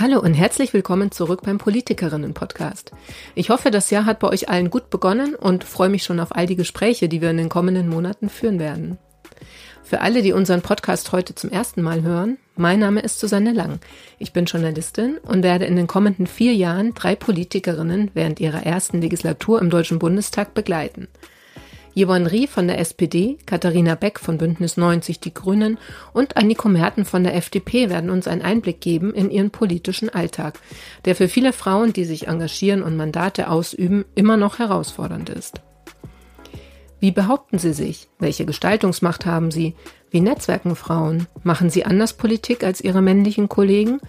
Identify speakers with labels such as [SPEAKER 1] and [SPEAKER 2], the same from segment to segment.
[SPEAKER 1] Hallo und herzlich willkommen zurück beim Politikerinnen-Podcast. Ich hoffe, das Jahr hat bei euch allen gut begonnen und freue mich schon auf all die Gespräche, die wir in den kommenden Monaten führen werden. Für alle, die unseren Podcast heute zum ersten Mal hören, mein Name ist Susanne Lang. Ich bin Journalistin und werde in den kommenden vier Jahren drei Politikerinnen während ihrer ersten Legislatur im Deutschen Bundestag begleiten – Yvonne Rie von der SPD, Katharina Beck von Bündnis 90 Die Grünen und Anniko Merten von der FDP werden uns einen Einblick geben in ihren politischen Alltag, der für viele Frauen, die sich engagieren und Mandate ausüben, immer noch herausfordernd ist. Wie behaupten sie sich? Welche Gestaltungsmacht haben sie? Wie netzwerken Frauen? Machen sie anders Politik als ihre männlichen Kollegen?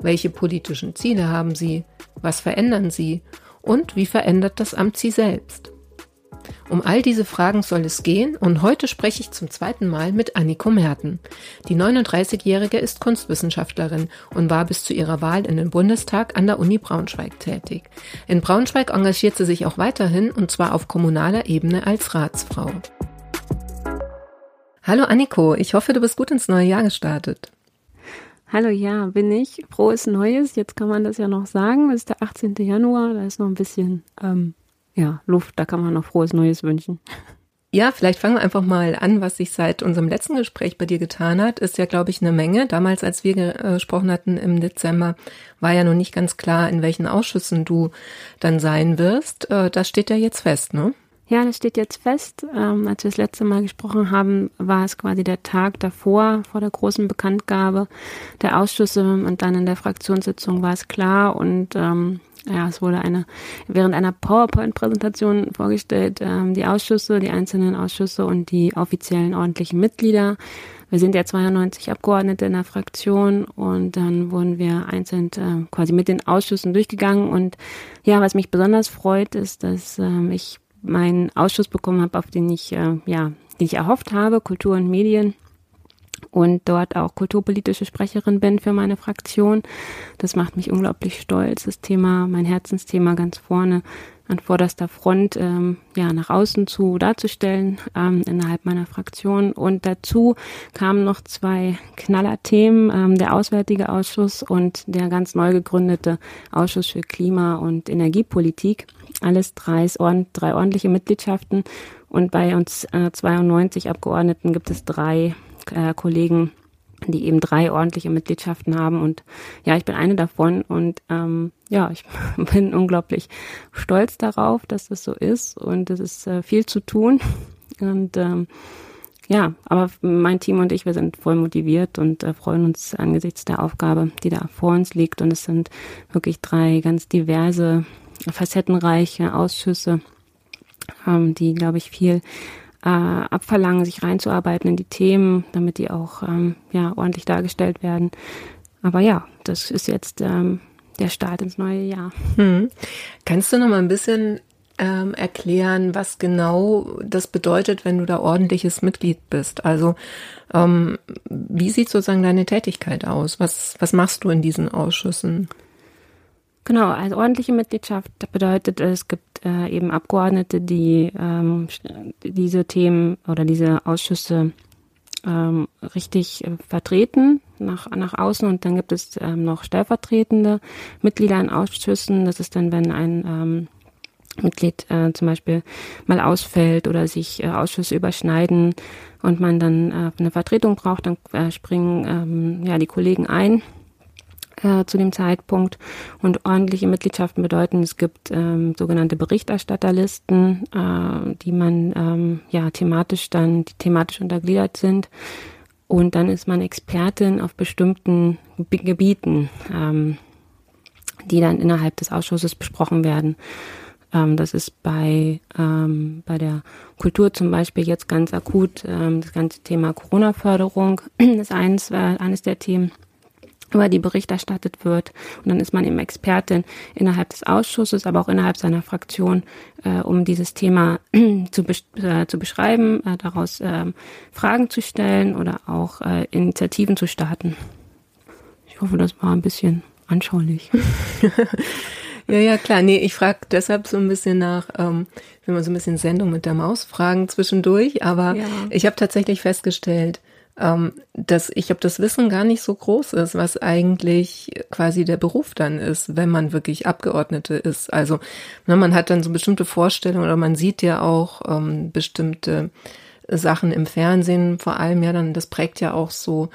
[SPEAKER 1] Welche politischen Ziele haben sie? Was verändern sie? Und wie verändert das Amt sie selbst? Um all diese Fragen soll es gehen und heute spreche ich zum zweiten Mal mit Anniko Merten. Die 39-Jährige ist Kunstwissenschaftlerin und war bis zu ihrer Wahl in den Bundestag an der Uni Braunschweig tätig. In Braunschweig engagiert sie sich auch weiterhin und zwar auf kommunaler Ebene als Ratsfrau. Hallo Anniko, ich hoffe, du bist gut ins neue Jahr gestartet.
[SPEAKER 2] Hallo, ja, bin ich. Frohes Neues. Jetzt kann man das ja noch sagen. Es ist der 18. Januar, da ist noch ein bisschen ähm, ja, Luft, da kann man noch frohes Neues wünschen.
[SPEAKER 1] Ja, vielleicht fangen wir einfach mal an, was sich seit unserem letzten Gespräch bei dir getan hat. Ist ja, glaube ich, eine Menge. Damals, als wir gesprochen hatten im Dezember, war ja noch nicht ganz klar, in welchen Ausschüssen du dann sein wirst. Äh, das steht ja jetzt fest, ne?
[SPEAKER 2] Ja, das steht jetzt fest. Ähm, als wir das letzte Mal gesprochen haben, war es quasi der Tag davor, vor der großen Bekanntgabe der Ausschüsse und dann in der Fraktionssitzung war es klar und ähm, ja, es wurde eine während einer PowerPoint-Präsentation vorgestellt, ähm, die Ausschüsse, die einzelnen Ausschüsse und die offiziellen ordentlichen Mitglieder. Wir sind ja 92 Abgeordnete in der Fraktion und dann wurden wir einzeln äh, quasi mit den Ausschüssen durchgegangen. Und ja, was mich besonders freut, ist, dass äh, ich meinen Ausschuss bekommen habe, auf den ich äh, ja, den ich erhofft habe, Kultur und Medien und dort auch kulturpolitische Sprecherin bin für meine Fraktion. Das macht mich unglaublich stolz, das Thema, mein Herzensthema ganz vorne an vorderster Front ähm, ja nach außen zu darzustellen ähm, innerhalb meiner Fraktion. Und dazu kamen noch zwei Knallerthemen ähm, der Auswärtige Ausschuss und der ganz neu gegründete Ausschuss für Klima und Energiepolitik. Alles drei, drei ordentliche Mitgliedschaften. Und bei uns äh, 92 Abgeordneten gibt es drei äh, Kollegen, die eben drei ordentliche Mitgliedschaften haben. Und ja, ich bin eine davon und ähm, ja, ich bin unglaublich stolz darauf, dass das so ist und es ist äh, viel zu tun. Und ähm, ja, aber mein Team und ich, wir sind voll motiviert und äh, freuen uns angesichts der Aufgabe, die da vor uns liegt. Und es sind wirklich drei ganz diverse, facettenreiche Ausschüsse, ähm, die, glaube ich, viel äh, abverlangen, sich reinzuarbeiten in die Themen, damit die auch ähm, ja, ordentlich dargestellt werden. Aber ja, das ist jetzt ähm, der Start ins neue Jahr. Hm.
[SPEAKER 1] Kannst du noch mal ein bisschen ähm, erklären, was genau das bedeutet, wenn du da ordentliches Mitglied bist? Also ähm, wie sieht sozusagen deine Tätigkeit aus? Was, was machst du in diesen Ausschüssen?
[SPEAKER 2] Genau, also ordentliche Mitgliedschaft bedeutet, es gibt äh, eben Abgeordnete, die ähm, diese Themen oder diese Ausschüsse ähm, richtig äh, vertreten nach, nach außen und dann gibt es ähm, noch stellvertretende Mitglieder in Ausschüssen. Das ist dann, wenn ein ähm, Mitglied äh, zum Beispiel mal ausfällt oder sich äh, Ausschüsse überschneiden und man dann äh, eine Vertretung braucht, dann äh, springen ähm, ja die Kollegen ein äh, zu dem Zeitpunkt. Und ordentliche Mitgliedschaften bedeuten, es gibt ähm, sogenannte Berichterstatterlisten, äh, die man ähm, ja thematisch dann, die thematisch untergliedert sind. Und dann ist man Expertin auf bestimmten Gebieten, ähm, die dann innerhalb des Ausschusses besprochen werden. Ähm, das ist bei, ähm, bei der Kultur zum Beispiel jetzt ganz akut. Ähm, das ganze Thema Corona-Förderung ist eines, äh, eines der Themen über die Bericht erstattet wird. Und dann ist man eben Expertin innerhalb des Ausschusses, aber auch innerhalb seiner Fraktion, äh, um dieses Thema zu, besch äh, zu beschreiben, äh, daraus ähm, Fragen zu stellen oder auch äh, Initiativen zu starten. Ich hoffe, das war ein bisschen anschaulich.
[SPEAKER 1] ja, ja, klar. Nee, ich frage deshalb so ein bisschen nach, ähm, wenn man so ein bisschen Sendung mit der Maus fragen zwischendurch, aber ja. ich habe tatsächlich festgestellt, ähm, dass ich ob das Wissen gar nicht so groß ist, was eigentlich quasi der Beruf dann ist, wenn man wirklich Abgeordnete ist. Also ne, man hat dann so bestimmte Vorstellungen oder man sieht ja auch ähm, bestimmte Sachen im Fernsehen, vor allem ja dann, das prägt ja auch so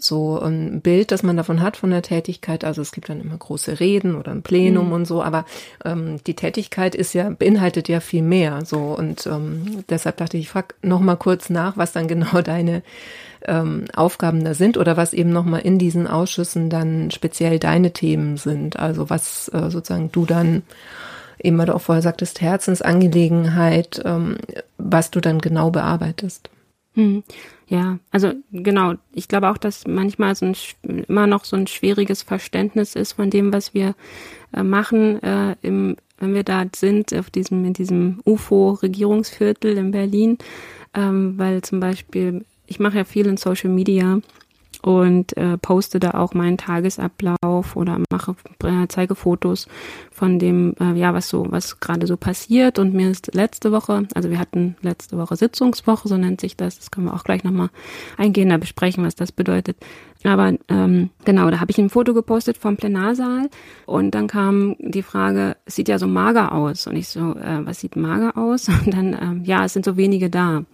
[SPEAKER 1] so ein Bild, das man davon hat von der Tätigkeit. Also es gibt dann immer große Reden oder ein Plenum mhm. und so, aber ähm, die Tätigkeit ist ja beinhaltet ja viel mehr. So und ähm, deshalb dachte ich, ich frag noch mal kurz nach, was dann genau deine ähm, Aufgaben da sind oder was eben noch mal in diesen Ausschüssen dann speziell deine Themen sind. Also was äh, sozusagen du dann eben, weil du auch vorher sagtest, Herzensangelegenheit, ähm, was du dann genau bearbeitest.
[SPEAKER 2] Hm. Ja, also genau. Ich glaube auch, dass manchmal so ein, immer noch so ein schwieriges Verständnis ist von dem, was wir äh, machen, äh, im, wenn wir da sind, auf diesem, in diesem UFO-Regierungsviertel in Berlin, ähm, weil zum Beispiel, ich mache ja viel in Social Media und äh, poste da auch meinen Tagesablauf oder mache äh, zeige Fotos von dem äh, ja was so was gerade so passiert. Und mir ist letzte Woche also wir hatten letzte Woche Sitzungswoche so nennt sich das. Das können wir auch gleich nochmal eingehen da besprechen was das bedeutet. Aber ähm, genau da habe ich ein Foto gepostet vom Plenarsaal und dann kam die Frage es sieht ja so mager aus. Und ich so äh, was sieht mager aus? Und dann ähm, ja es sind so wenige da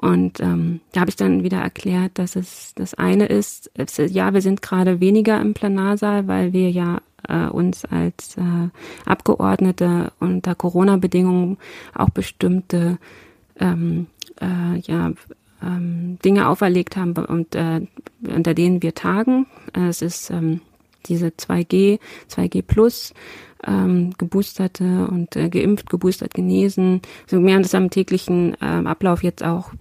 [SPEAKER 2] und ähm, da habe ich dann wieder erklärt, dass es das eine ist, es, ja, wir sind gerade weniger im Plenarsaal, weil wir ja äh, uns als äh, Abgeordnete unter Corona-Bedingungen auch bestimmte ähm, äh, ja, ähm, Dinge auferlegt haben und äh, unter denen wir tagen. Es ist ähm, diese 2G, 2G Plus ähm, geboosterte und äh, geimpft, geboostert, genesen, so mehr das am täglichen ähm, Ablauf jetzt auch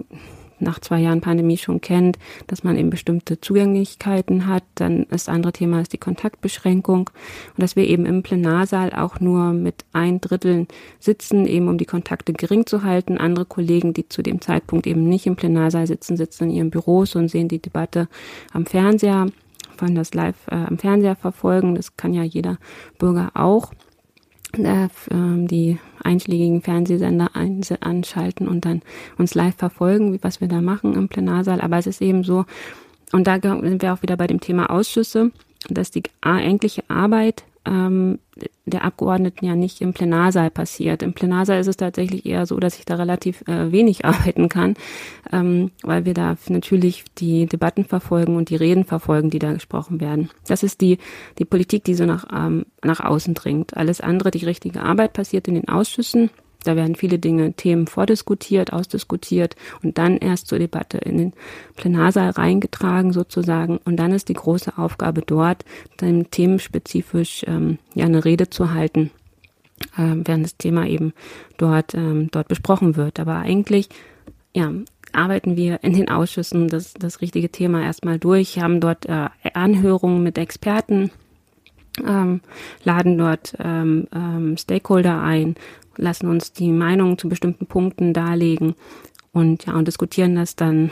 [SPEAKER 2] nach zwei Jahren Pandemie schon kennt, dass man eben bestimmte Zugänglichkeiten hat. Dann das andere Thema ist die Kontaktbeschränkung und dass wir eben im Plenarsaal auch nur mit ein Drittel sitzen, eben um die Kontakte gering zu halten. Andere Kollegen, die zu dem Zeitpunkt eben nicht im Plenarsaal sitzen, sitzen in ihren Büros und sehen die Debatte am Fernseher wollen das live äh, am Fernseher verfolgen. Das kann ja jeder Bürger auch. Äh, die einschlägigen Fernsehsender anschalten und dann uns live verfolgen, was wir da machen im Plenarsaal. Aber es ist eben so, und da sind wir auch wieder bei dem Thema Ausschüsse, dass die eigentliche Arbeit ähm, der Abgeordneten ja nicht im Plenarsaal passiert. Im Plenarsaal ist es tatsächlich eher so, dass ich da relativ äh, wenig arbeiten kann, ähm, weil wir da natürlich die Debatten verfolgen und die Reden verfolgen, die da gesprochen werden. Das ist die, die Politik, die so nach, ähm, nach außen dringt. Alles andere, die richtige Arbeit passiert in den Ausschüssen da werden viele Dinge, Themen vordiskutiert, ausdiskutiert und dann erst zur Debatte in den Plenarsaal reingetragen sozusagen. Und dann ist die große Aufgabe dort, dann themenspezifisch ähm, ja eine Rede zu halten, äh, während das Thema eben dort, ähm, dort besprochen wird. Aber eigentlich, ja, arbeiten wir in den Ausschüssen das, das richtige Thema erstmal durch, haben dort äh, Anhörungen mit Experten, ähm, laden dort ähm, ähm, Stakeholder ein, lassen uns die Meinung zu bestimmten Punkten darlegen und ja und diskutieren das dann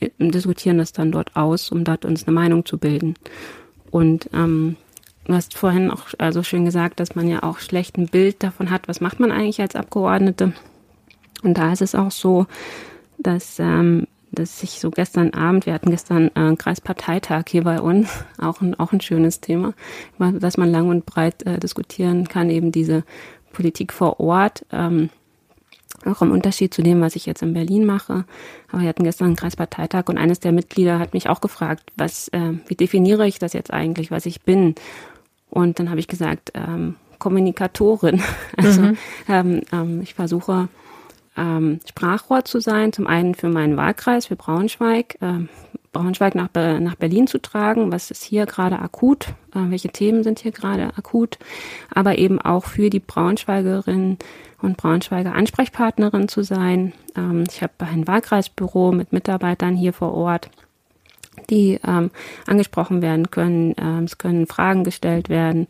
[SPEAKER 2] äh, diskutieren das dann dort aus, um dort uns eine Meinung zu bilden. Und ähm, du hast vorhin auch also schön gesagt, dass man ja auch schlecht ein Bild davon hat, was macht man eigentlich als Abgeordnete. Und da ist es auch so, dass ähm, dass ich so gestern Abend, wir hatten gestern äh, Kreisparteitag hier bei uns, auch ein, auch ein schönes Thema, dass man lang und breit äh, diskutieren kann, eben diese Politik vor Ort. Ähm, auch im Unterschied zu dem, was ich jetzt in Berlin mache. Aber wir hatten gestern einen Kreisparteitag und eines der Mitglieder hat mich auch gefragt, was, äh, wie definiere ich das jetzt eigentlich, was ich bin? Und dann habe ich gesagt, ähm, Kommunikatorin. Also mhm. ähm, ähm, ich versuche ähm, Sprachrohr zu sein, zum einen für meinen Wahlkreis, für Braunschweig, äh, Braunschweig nach, nach Berlin zu tragen, was ist hier gerade akut, äh, welche Themen sind hier gerade akut, aber eben auch für die Braunschweigerinnen und Braunschweiger Ansprechpartnerin zu sein. Ähm, ich habe ein Wahlkreisbüro mit Mitarbeitern hier vor Ort die ähm, angesprochen werden können. Ähm, es können Fragen gestellt werden,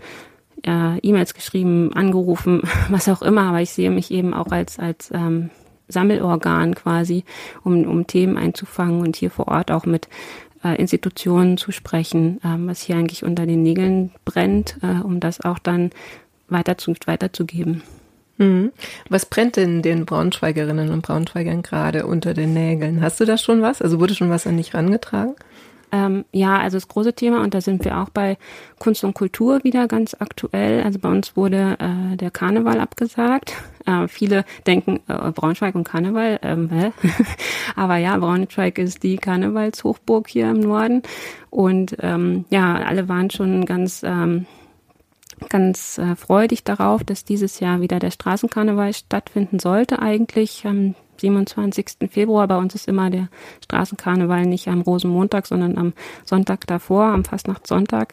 [SPEAKER 2] äh, E-Mails geschrieben, angerufen, was auch immer. Aber ich sehe mich eben auch als als ähm, Sammelorgan quasi, um, um Themen einzufangen und hier vor Ort auch mit äh, Institutionen zu sprechen, ähm, was hier eigentlich unter den Nägeln brennt, äh, um das auch dann weiter zu, weiterzugeben.
[SPEAKER 1] Mhm. Was brennt denn den Braunschweigerinnen und Braunschweigern gerade unter den Nägeln? Hast du da schon was? Also wurde schon was an dich rangetragen?
[SPEAKER 2] Ähm, ja, also das große Thema, und da sind wir auch bei Kunst und Kultur wieder ganz aktuell. Also bei uns wurde äh, der Karneval abgesagt. Äh, viele denken äh, Braunschweig und Karneval, ähm, hä? aber ja, Braunschweig ist die Karnevalshochburg hier im Norden. Und ähm, ja, alle waren schon ganz ähm, ganz äh, freudig darauf, dass dieses Jahr wieder der Straßenkarneval stattfinden sollte eigentlich. Am 27. Februar bei uns ist immer der Straßenkarneval nicht am Rosenmontag, sondern am Sonntag davor, am Fastnachtssonntag.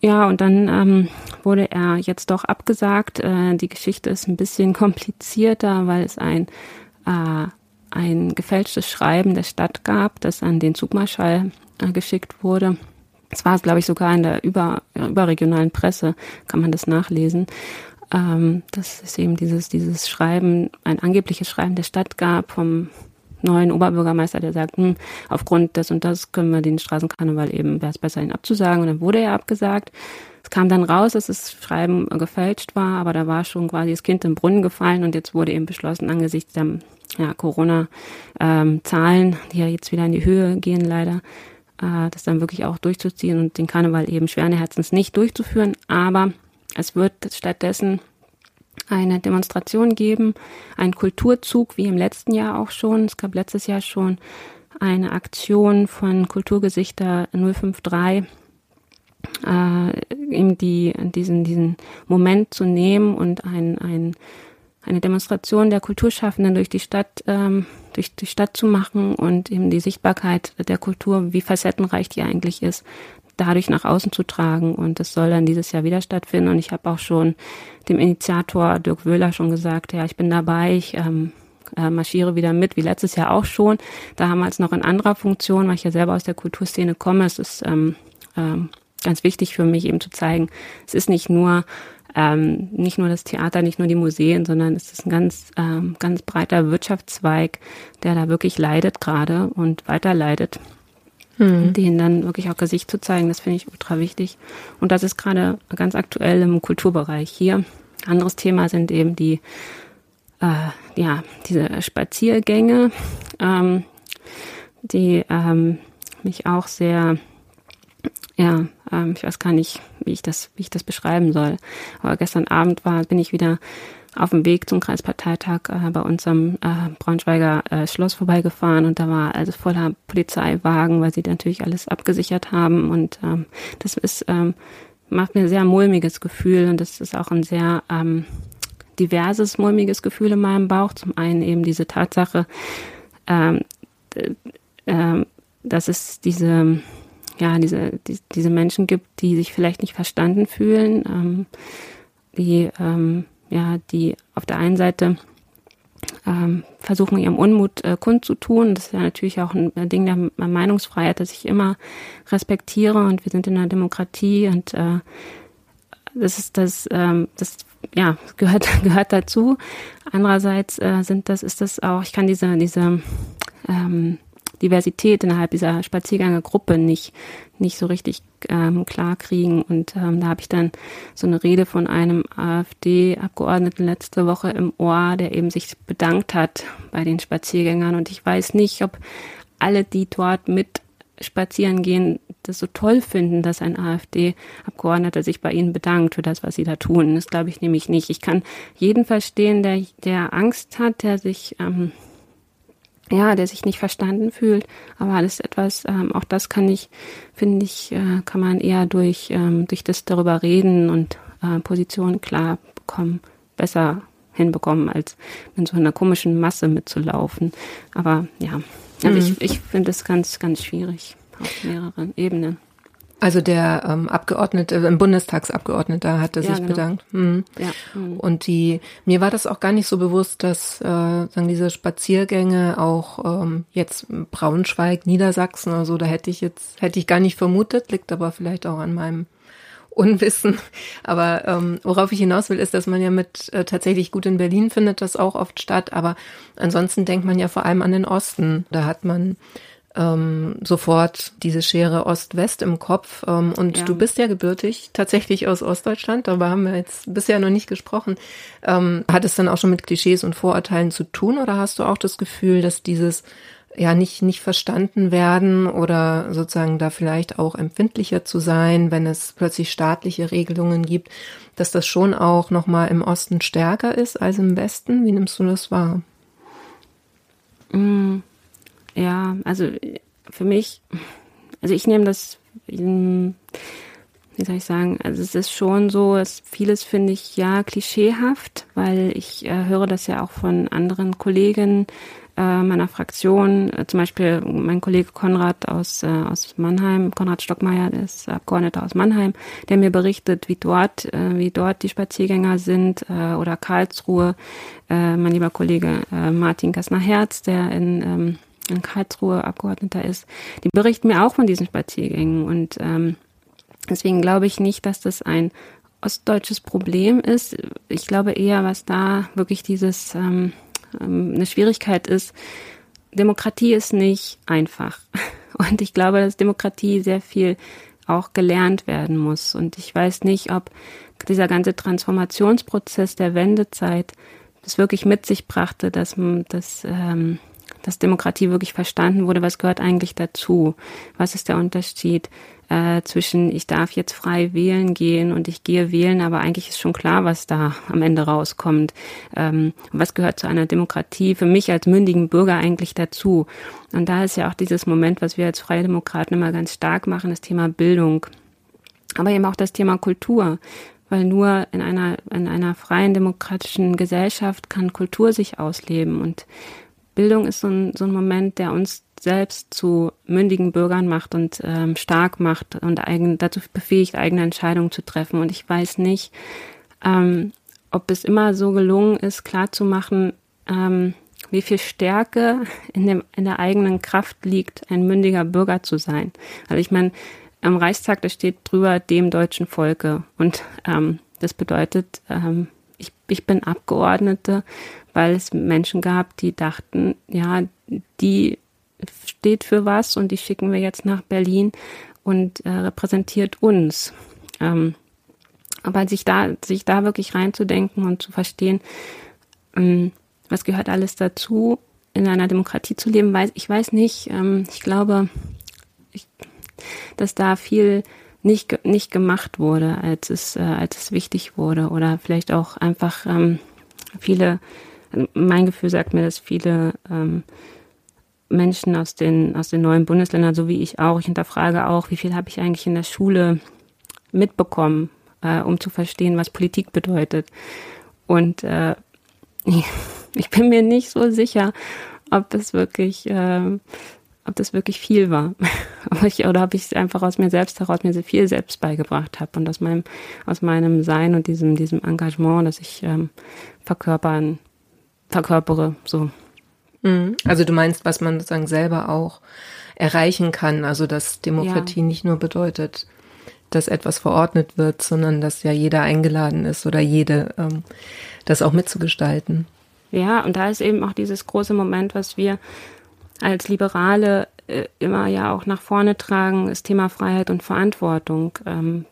[SPEAKER 2] Ja, und dann ähm, wurde er jetzt doch abgesagt. Äh, die Geschichte ist ein bisschen komplizierter, weil es ein, äh, ein gefälschtes Schreiben der Stadt gab, das an den Zugmarschall äh, geschickt wurde. Es war, glaube ich, sogar in der über, überregionalen Presse, kann man das nachlesen. Ähm, dass es eben dieses, dieses Schreiben, ein angebliches Schreiben der Stadt gab vom neuen Oberbürgermeister, der sagt, hm, aufgrund des und das können wir den Straßenkarneval eben, wäre es besser, ihn abzusagen. Und dann wurde er abgesagt. Es kam dann raus, dass das Schreiben gefälscht war, aber da war schon quasi das Kind im Brunnen gefallen und jetzt wurde eben beschlossen, angesichts der ja, Corona-Zahlen, ähm, die ja jetzt wieder in die Höhe gehen leider, äh, das dann wirklich auch durchzuziehen und den Karneval eben schweren Herzens nicht durchzuführen. Aber es wird stattdessen eine Demonstration geben, einen Kulturzug, wie im letzten Jahr auch schon. Es gab letztes Jahr schon eine Aktion von Kulturgesichter 053, äh, ihm die, diesen, diesen Moment zu nehmen und ein, ein eine Demonstration der Kulturschaffenden durch die Stadt, ähm, durch die Stadt zu machen und eben die Sichtbarkeit der Kultur, wie facettenreich die eigentlich ist, dadurch nach außen zu tragen. Und das soll dann dieses Jahr wieder stattfinden. Und ich habe auch schon dem Initiator Dirk Wöhler schon gesagt, ja, ich bin dabei, ich ähm, äh, marschiere wieder mit, wie letztes Jahr auch schon. Da haben wir es noch in anderer Funktion, weil ich ja selber aus der Kulturszene komme. Es ist ähm, ähm, ganz wichtig für mich eben zu zeigen, es ist nicht nur ähm, nicht nur das Theater, nicht nur die Museen, sondern es ist ein ganz, ähm, ganz breiter Wirtschaftszweig, der da wirklich leidet gerade und weiter leidet. Hm. Den dann wirklich auch Gesicht zu zeigen, das finde ich ultra wichtig. Und das ist gerade ganz aktuell im Kulturbereich hier. Anderes Thema sind eben die, äh, ja, diese Spaziergänge, ähm, die ähm, mich auch sehr ja, ähm, ich weiß gar nicht, wie ich das, wie ich das beschreiben soll. Aber gestern Abend war, bin ich wieder auf dem Weg zum Kreisparteitag äh, bei unserem äh, Braunschweiger äh, Schloss vorbeigefahren und da war also voller Polizeiwagen, weil sie natürlich alles abgesichert haben und ähm, das ist ähm, macht mir ein sehr mulmiges Gefühl und das ist auch ein sehr ähm, diverses mulmiges Gefühl in meinem Bauch. Zum einen eben diese Tatsache, ähm, äh, dass es diese ja, diese, die, diese Menschen gibt, die sich vielleicht nicht verstanden fühlen, ähm, die, ähm, ja, die auf der einen Seite ähm, versuchen, ihrem Unmut äh, kundzutun. Das ist ja natürlich auch ein Ding der Meinungsfreiheit, das ich immer respektiere und wir sind in einer Demokratie und äh, das ist das, ähm, das ja, gehört, gehört dazu. Andererseits äh, sind das, ist das auch, ich kann diese, diese ähm, Diversität innerhalb dieser Spaziergängergruppe nicht, nicht so richtig ähm, klar kriegen. Und ähm, da habe ich dann so eine Rede von einem AfD-Abgeordneten letzte Woche im Ohr, der eben sich bedankt hat bei den Spaziergängern. Und ich weiß nicht, ob alle, die dort mit spazieren gehen, das so toll finden, dass ein AfD-Abgeordneter sich bei ihnen bedankt für das, was sie da tun. Das glaube ich nämlich nicht. Ich kann jeden verstehen, der, der Angst hat, der sich ähm, ja, der sich nicht verstanden fühlt. Aber alles etwas, ähm, auch das kann ich, finde ich, äh, kann man eher durch, ähm, durch das darüber reden und äh, Positionen klar bekommen, besser hinbekommen, als in so einer komischen Masse mitzulaufen. Aber ja, also mhm. ich, ich finde es ganz, ganz schwierig auf mehreren Ebenen.
[SPEAKER 1] Also der ähm, Abgeordnete, äh, Bundestagsabgeordneter hatte ja, sich genau. bedankt. Mhm. Ja. Mhm. Und die, mir war das auch gar nicht so bewusst, dass äh, sagen diese Spaziergänge auch ähm, jetzt Braunschweig, Niedersachsen oder so, da hätte ich jetzt hätte ich gar nicht vermutet, liegt aber vielleicht auch an meinem Unwissen. Aber ähm, worauf ich hinaus will, ist, dass man ja mit äh, tatsächlich gut in Berlin findet das auch oft statt. Aber ansonsten denkt man ja vor allem an den Osten. Da hat man ähm, sofort diese Schere Ost-West im Kopf. Ähm, und ja. du bist ja gebürtig tatsächlich aus Ostdeutschland, darüber haben wir jetzt bisher noch nicht gesprochen. Ähm, hat es dann auch schon mit Klischees und Vorurteilen zu tun oder hast du auch das Gefühl, dass dieses ja nicht nicht verstanden werden oder sozusagen da vielleicht auch empfindlicher zu sein, wenn es plötzlich staatliche Regelungen gibt, dass das schon auch noch mal im Osten stärker ist als im Westen. Wie nimmst du das wahr?
[SPEAKER 2] Mm, ja, also für mich, also ich nehme das, wie soll ich sagen, also es ist schon so, dass vieles finde ich ja klischeehaft, weil ich äh, höre das ja auch von anderen Kollegen, äh, meiner Fraktion, äh, zum Beispiel mein Kollege Konrad aus, äh, aus Mannheim, Konrad Stockmeier, der ist Abgeordneter aus Mannheim, der mir berichtet, wie dort, äh, wie dort die Spaziergänger sind, äh, oder Karlsruhe, äh, mein lieber Kollege äh, Martin Kassner-Herz, der in, ähm, in Karlsruhe Abgeordneter ist, die berichten mir auch von diesen Spaziergängen und ähm, deswegen glaube ich nicht, dass das ein ostdeutsches Problem ist. Ich glaube eher, was da wirklich dieses ähm, ähm, eine Schwierigkeit ist, Demokratie ist nicht einfach. Und ich glaube, dass Demokratie sehr viel auch gelernt werden muss. Und ich weiß nicht, ob dieser ganze Transformationsprozess der Wendezeit es wirklich mit sich brachte, dass, dass, ähm, dass Demokratie wirklich verstanden wurde, was gehört eigentlich dazu? Was ist der Unterschied äh, zwischen ich darf jetzt frei wählen gehen und ich gehe wählen, aber eigentlich ist schon klar, was da am Ende rauskommt. Ähm, was gehört zu einer Demokratie für mich als mündigen Bürger eigentlich dazu? Und da ist ja auch dieses Moment, was wir als Freie Demokraten immer ganz stark machen, das Thema Bildung. Aber eben auch das Thema Kultur weil nur in einer, in einer freien demokratischen Gesellschaft kann Kultur sich ausleben und Bildung ist so ein, so ein Moment, der uns selbst zu mündigen Bürgern macht und ähm, stark macht und eigen, dazu befähigt, eigene Entscheidungen zu treffen. Und ich weiß nicht, ähm, ob es immer so gelungen ist, klarzumachen, ähm, wie viel Stärke in, dem, in der eigenen Kraft liegt, ein mündiger Bürger zu sein. Also ich meine, am Reichstag, da steht drüber dem deutschen Volke. Und ähm, das bedeutet, ähm, ich, ich bin Abgeordnete, weil es Menschen gab, die dachten, ja, die steht für was und die schicken wir jetzt nach Berlin und äh, repräsentiert uns. Ähm, aber sich da, sich da wirklich reinzudenken und zu verstehen, ähm, was gehört alles dazu, in einer Demokratie zu leben, weiß, ich weiß nicht, ähm, ich glaube, ich, dass da viel nicht, nicht gemacht wurde, als es, äh, als es wichtig wurde oder vielleicht auch einfach ähm, viele, mein Gefühl sagt mir, dass viele ähm, Menschen aus den, aus den neuen Bundesländern, so wie ich auch. Ich hinterfrage auch, wie viel habe ich eigentlich in der Schule mitbekommen, äh, um zu verstehen, was Politik bedeutet. Und äh, ich bin mir nicht so sicher, ob das wirklich, äh, ob das wirklich viel war. ich, oder ob ich es einfach aus mir selbst heraus mir so viel selbst beigebracht habe und aus meinem, aus meinem Sein und diesem, diesem Engagement, das ich ähm, verkörpern, verkörpere, so.
[SPEAKER 1] Mhm. Also du meinst, was man sozusagen selber auch erreichen kann, also dass Demokratie ja. nicht nur bedeutet, dass etwas verordnet wird, sondern dass ja jeder eingeladen ist oder jede, ähm, das auch mitzugestalten.
[SPEAKER 2] Ja, und da ist eben auch dieses große Moment, was wir als Liberale äh, immer ja auch nach vorne tragen, das Thema Freiheit und Verantwortung. Ähm,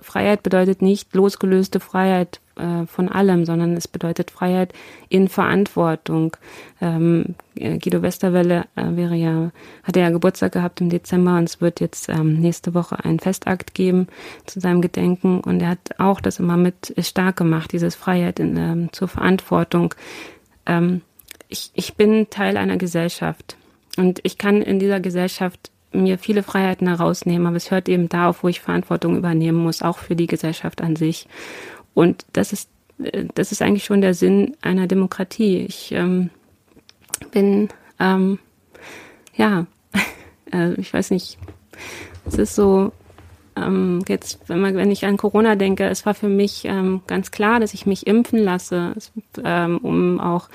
[SPEAKER 2] Freiheit bedeutet nicht losgelöste Freiheit äh, von allem, sondern es bedeutet Freiheit in Verantwortung. Ähm, äh, Guido Westerwelle äh, wäre ja, hatte ja Geburtstag gehabt im Dezember und es wird jetzt ähm, nächste Woche einen Festakt geben zu seinem Gedenken und er hat auch das immer mit stark gemacht, dieses Freiheit in, ähm, zur Verantwortung. Ähm, ich, ich bin Teil einer Gesellschaft und ich kann in dieser Gesellschaft mir viele Freiheiten herausnehmen, aber es hört eben da auf, wo ich Verantwortung übernehmen muss, auch für die Gesellschaft an sich. Und das ist, äh, das ist eigentlich schon der Sinn einer Demokratie. Ich ähm, bin, ähm, ja, äh, ich weiß nicht, es ist so, ähm, jetzt, wenn, man, wenn ich an Corona denke, es war für mich ähm, ganz klar, dass ich mich impfen lasse, ähm, um auch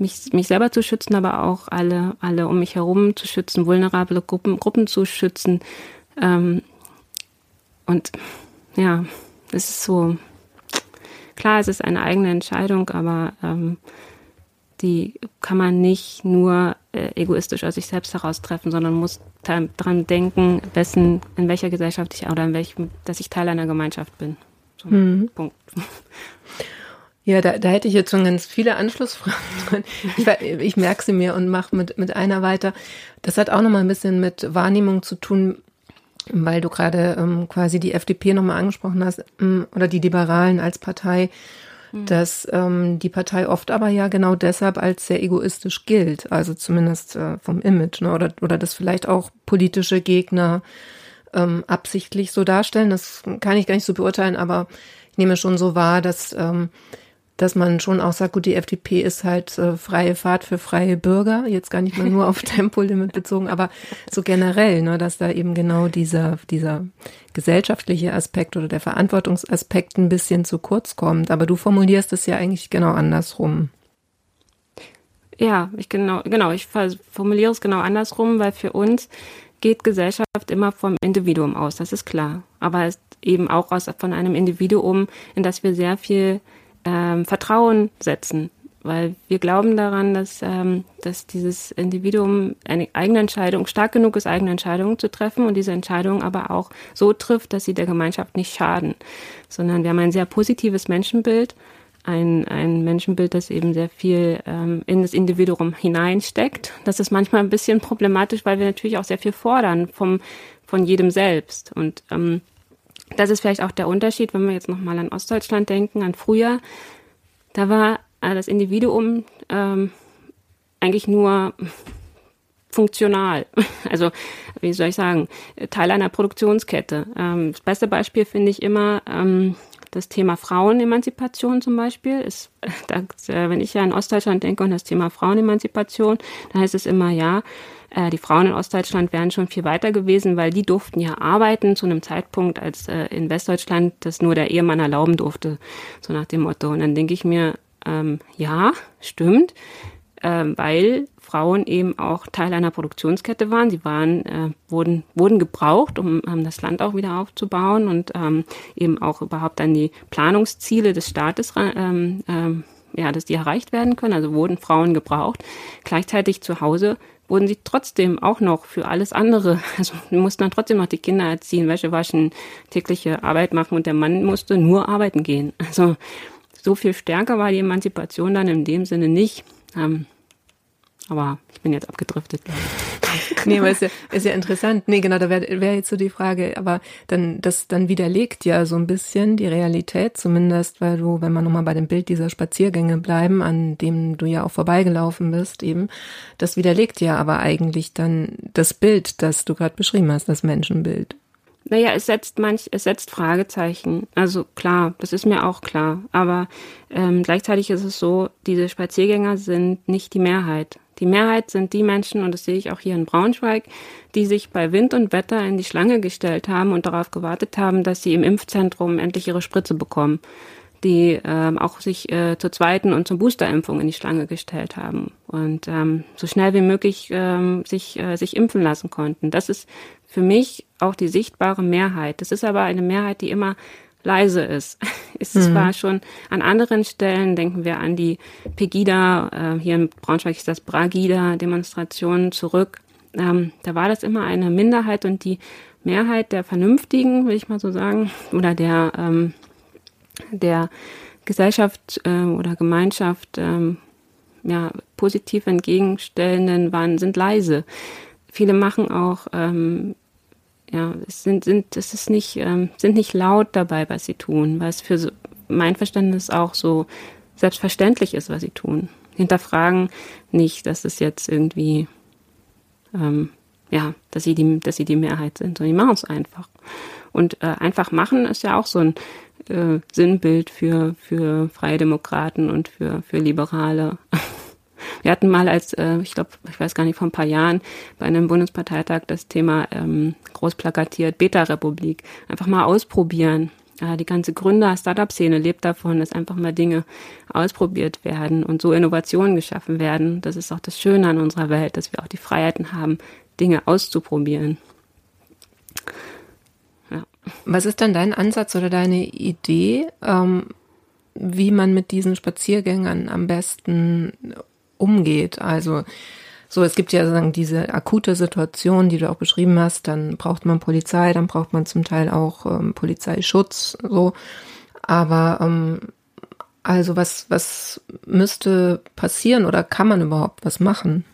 [SPEAKER 2] mich, mich selber zu schützen, aber auch alle, alle um mich herum zu schützen, vulnerable Gruppen, Gruppen zu schützen. Ähm, und ja, es ist so, klar, es ist eine eigene Entscheidung, aber ähm, die kann man nicht nur äh, egoistisch aus sich selbst heraus treffen, sondern muss daran denken, wessen, in welcher Gesellschaft ich oder in welchem, dass ich Teil einer Gemeinschaft bin. So, mhm. Punkt.
[SPEAKER 1] Ja, da, da hätte ich jetzt schon ganz viele Anschlussfragen. Ich, ich merke sie mir und mache mit, mit einer weiter. Das hat auch nochmal ein bisschen mit Wahrnehmung zu tun, weil du gerade ähm, quasi die FDP nochmal angesprochen hast, ähm, oder die Liberalen als Partei, mhm. dass ähm, die Partei oft aber ja genau deshalb als sehr egoistisch gilt, also zumindest äh, vom Image, ne? oder, oder das vielleicht auch politische Gegner ähm, absichtlich so darstellen. Das kann ich gar nicht so beurteilen, aber ich nehme schon so wahr, dass ähm, dass man schon auch sagt, gut, die FDP ist halt äh, freie Fahrt für freie Bürger, jetzt gar nicht mal nur auf Tempolimit bezogen, aber so generell, ne, dass da eben genau dieser, dieser gesellschaftliche Aspekt oder der Verantwortungsaspekt ein bisschen zu kurz kommt. Aber du formulierst es ja eigentlich genau andersrum.
[SPEAKER 2] Ja, ich genau, genau, ich formuliere es genau andersrum, weil für uns geht Gesellschaft immer vom Individuum aus, das ist klar. Aber es eben auch aus, von einem Individuum, in das wir sehr viel ähm, Vertrauen setzen, weil wir glauben daran, dass, ähm, dass dieses Individuum eine eigene Entscheidung, stark genug ist, eigene Entscheidungen zu treffen und diese Entscheidung aber auch so trifft, dass sie der Gemeinschaft nicht schaden, sondern wir haben ein sehr positives Menschenbild, ein, ein Menschenbild, das eben sehr viel ähm, in das Individuum hineinsteckt. Das ist manchmal ein bisschen problematisch, weil wir natürlich auch sehr viel fordern vom, von jedem selbst. Und ähm, das ist vielleicht auch der Unterschied, wenn wir jetzt nochmal an Ostdeutschland denken, an früher. Da war äh, das Individuum ähm, eigentlich nur funktional. Also, wie soll ich sagen, Teil einer Produktionskette. Ähm, das beste Beispiel finde ich immer ähm, das Thema Frauenemanzipation zum Beispiel. Ist, das, äh, wenn ich ja an Ostdeutschland denke und das Thema Frauenemanzipation, dann heißt es immer, ja, äh, die Frauen in Ostdeutschland wären schon viel weiter gewesen, weil die durften ja arbeiten zu einem Zeitpunkt, als äh, in Westdeutschland das nur der Ehemann erlauben durfte, so nach dem Motto. Und dann denke ich mir, ähm, ja, stimmt, ähm, weil Frauen eben auch Teil einer Produktionskette waren. Sie waren, äh, wurden, wurden gebraucht, um ähm, das Land auch wieder aufzubauen und ähm, eben auch überhaupt an die Planungsziele des Staates ähm, ähm, ja, dass die erreicht werden können. Also wurden Frauen gebraucht. Gleichzeitig zu Hause wurden sie trotzdem auch noch für alles andere, also mussten dann trotzdem noch die Kinder erziehen, Wäsche waschen, tägliche Arbeit machen und der Mann musste nur arbeiten gehen. Also so viel stärker war die Emanzipation dann in dem Sinne nicht. Ähm, aber ich bin jetzt abgedriftet.
[SPEAKER 1] nee, aber ist ja, ist ja interessant. Nee, genau, da wäre wär jetzt so die Frage, aber dann, das dann widerlegt ja so ein bisschen die Realität, zumindest, weil du, wenn wir nochmal bei dem Bild dieser Spaziergänge bleiben, an dem du ja auch vorbeigelaufen bist, eben, das widerlegt ja aber eigentlich dann das Bild, das du gerade beschrieben hast, das Menschenbild.
[SPEAKER 2] Naja, es setzt manch, es setzt Fragezeichen. Also klar, das ist mir auch klar. Aber ähm, gleichzeitig ist es so, diese Spaziergänger sind nicht die Mehrheit. Die Mehrheit sind die Menschen, und das sehe ich auch hier in Braunschweig, die sich bei Wind und Wetter in die Schlange gestellt haben und darauf gewartet haben, dass sie im Impfzentrum endlich ihre Spritze bekommen. Die ähm, auch sich äh, zur zweiten und zur Boosterimpfung in die Schlange gestellt haben und ähm, so schnell wie möglich ähm, sich, äh, sich impfen lassen konnten. Das ist für mich auch die sichtbare Mehrheit. Das ist aber eine Mehrheit, die immer leise ist. Es mhm. war schon an anderen Stellen, denken wir an die Pegida, äh, hier in Braunschweig ist das Bragida-Demonstrationen zurück. Ähm, da war das immer eine Minderheit und die Mehrheit der Vernünftigen, will ich mal so sagen, oder der, ähm, der Gesellschaft äh, oder Gemeinschaft ähm, ja, positiv entgegenstellenden waren, sind leise. Viele machen auch ähm, ja, es sind, sind, es ist nicht, ähm, sind nicht laut dabei, was sie tun, weil es für so, mein Verständnis auch so selbstverständlich ist, was sie tun. Hinterfragen nicht, dass es jetzt irgendwie, ähm, ja, dass sie die, dass sie die Mehrheit sind, sondern die machen es einfach. Und äh, einfach machen ist ja auch so ein äh, Sinnbild für, für Freie Demokraten und für, für Liberale. Wir hatten mal als, äh, ich glaube, ich weiß gar nicht, vor ein paar Jahren bei einem Bundesparteitag das Thema ähm, groß plakatiert, Beta-Republik. Einfach mal ausprobieren. Äh, die ganze Gründer-Startup-Szene lebt davon, dass einfach mal Dinge ausprobiert werden und so Innovationen geschaffen werden. Das ist auch das Schöne an unserer Welt, dass wir auch die Freiheiten haben, Dinge auszuprobieren.
[SPEAKER 1] Ja. Was ist dann dein Ansatz oder deine Idee, ähm, wie man mit diesen Spaziergängern am besten umgeht. Also so, es gibt ja sagen, diese akute Situation, die du auch beschrieben hast, dann braucht man Polizei, dann braucht man zum Teil auch ähm, Polizeischutz, so. Aber ähm, also was, was müsste passieren oder kann man überhaupt was machen?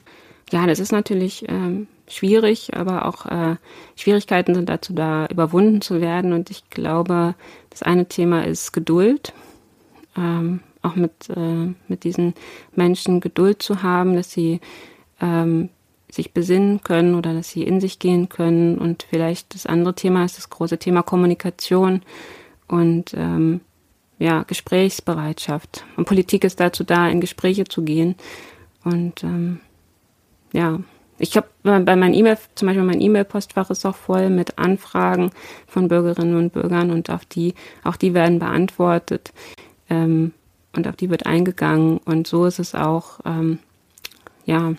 [SPEAKER 2] Ja, das ist natürlich ähm, schwierig, aber auch äh, Schwierigkeiten sind dazu da, überwunden zu werden. Und ich glaube, das eine Thema ist Geduld. Ähm, auch mit, äh, mit diesen Menschen Geduld zu haben, dass sie ähm, sich besinnen können oder dass sie in sich gehen können. Und vielleicht das andere Thema ist das große Thema Kommunikation und ähm, ja, Gesprächsbereitschaft. Und Politik ist dazu da, in Gespräche zu gehen. Und ähm, ja, ich habe bei meinen E-Mail, zum Beispiel mein E-Mail-Postfach ist auch voll mit Anfragen von Bürgerinnen und Bürgern und auf die, auch die werden beantwortet ähm, und auf die wird eingegangen. Und so ist es auch, ähm, ja,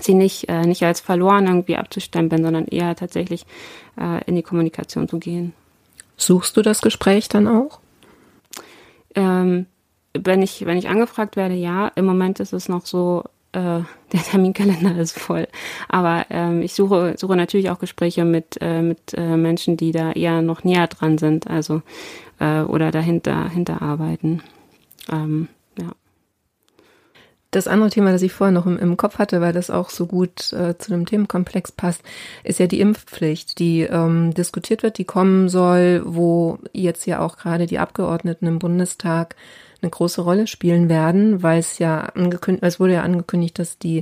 [SPEAKER 2] sie nicht, äh, nicht als verloren irgendwie abzustempeln, sondern eher tatsächlich äh, in die Kommunikation zu gehen.
[SPEAKER 1] Suchst du das Gespräch dann auch?
[SPEAKER 2] Ähm, wenn ich, wenn ich angefragt werde, ja. Im Moment ist es noch so, äh, der Terminkalender ist voll. Aber ähm, ich suche, suche natürlich auch Gespräche mit, äh, mit äh, Menschen, die da eher noch näher dran sind, also äh, oder dahinter hinter arbeiten. Ähm, ja.
[SPEAKER 1] Das andere Thema, das ich vorher noch im, im Kopf hatte, weil das auch so gut äh, zu dem Themenkomplex passt, ist ja die Impfpflicht, die ähm, diskutiert wird, die kommen soll, wo jetzt ja auch gerade die Abgeordneten im Bundestag eine große Rolle spielen werden, weil es ja angekündigt, es wurde ja angekündigt, dass die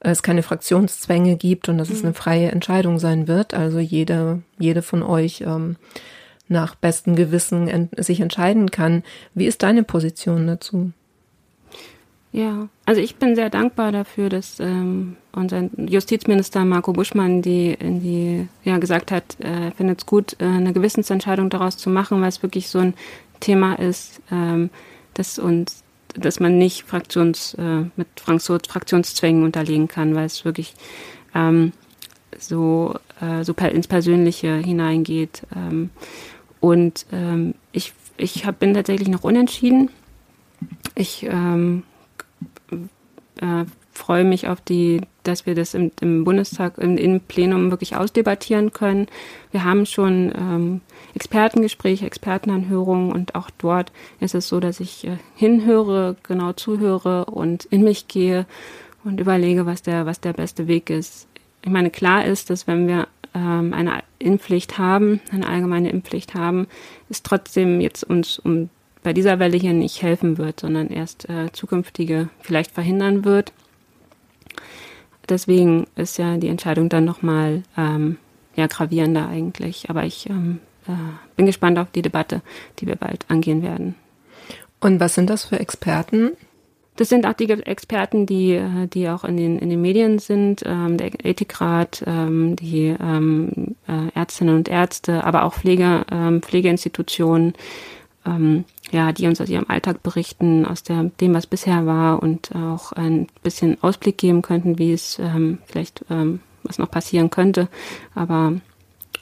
[SPEAKER 1] äh, es keine Fraktionszwänge gibt und dass mhm. es eine freie Entscheidung sein wird. Also jede, jede von euch ähm, nach bestem Gewissen ent sich entscheiden kann. Wie ist deine Position dazu?
[SPEAKER 2] Ja, also ich bin sehr dankbar dafür, dass ähm, unser Justizminister Marco Buschmann die, in die, ja, gesagt hat, er äh, findet es gut, äh, eine Gewissensentscheidung daraus zu machen, weil es wirklich so ein Thema ist, ähm, dass uns, dass man nicht Fraktions, äh, mit Fraktionszwängen unterlegen kann, weil es wirklich ähm, so, äh, so ins Persönliche hineingeht. Ähm, und ähm, ich, ich hab, bin tatsächlich noch unentschieden. Ich ähm, äh, freue mich auf die, dass wir das im, im Bundestag, im, im, Plenum wirklich ausdebattieren können. Wir haben schon ähm, Expertengespräche, Expertenanhörungen und auch dort ist es so, dass ich äh, hinhöre, genau zuhöre und in mich gehe und überlege, was der, was der beste Weg ist. Ich meine, klar ist, dass wenn wir ähm, eine Impfpflicht haben, eine allgemeine Impfpflicht haben, ist trotzdem jetzt uns um bei dieser Welle hier nicht helfen wird, sondern erst äh, zukünftige vielleicht verhindern wird. Deswegen ist ja die Entscheidung dann nochmal ähm, ja, gravierender eigentlich. Aber ich ähm, äh, bin gespannt auf die Debatte, die wir bald angehen werden.
[SPEAKER 1] Und was sind das für Experten?
[SPEAKER 2] Das sind auch die Experten, die, äh, die auch in den, in den Medien sind, ähm, der Ethikrat, ähm, die ähm, äh, Ärztinnen und Ärzte, aber auch Pflege, ähm, Pflegeinstitutionen, ähm, ja, die uns aus ihrem Alltag berichten, aus der, dem, was bisher war und auch ein bisschen Ausblick geben könnten, wie es ähm, vielleicht, ähm, was noch passieren könnte. Aber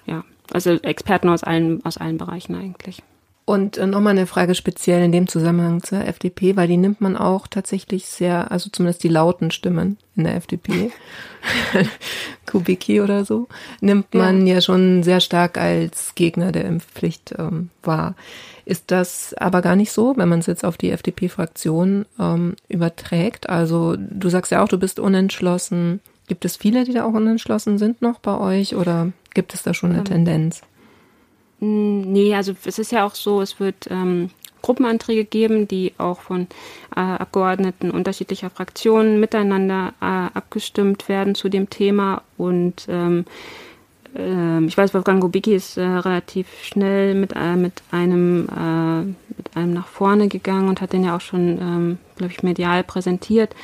[SPEAKER 2] ja, also Experten aus allen, aus allen Bereichen eigentlich.
[SPEAKER 1] Und äh, nochmal eine Frage speziell in dem Zusammenhang zur FDP, weil die nimmt man auch tatsächlich sehr, also zumindest die lauten Stimmen in der FDP, Kubicki oder so, nimmt man ja. ja. schon sehr stark als Gegner der Impfpflicht ähm, wahr. Ist das aber gar nicht so, wenn man es jetzt auf die FDP-Fraktion ähm, überträgt? Also du sagst ja auch, du bist unentschlossen. Gibt es viele, die da auch unentschlossen sind noch bei euch oder gibt es da schon eine ähm, Tendenz?
[SPEAKER 2] Nee, also es ist ja auch so, es wird ähm, Gruppenanträge geben, die auch von äh, Abgeordneten unterschiedlicher Fraktionen miteinander äh, abgestimmt werden zu dem Thema. Und ähm, äh, ich weiß, Wolfgang Gobicki ist äh, relativ schnell mit, äh, mit einem äh, einem nach vorne gegangen und hat den ja auch schon, ähm, glaube ich, medial präsentiert.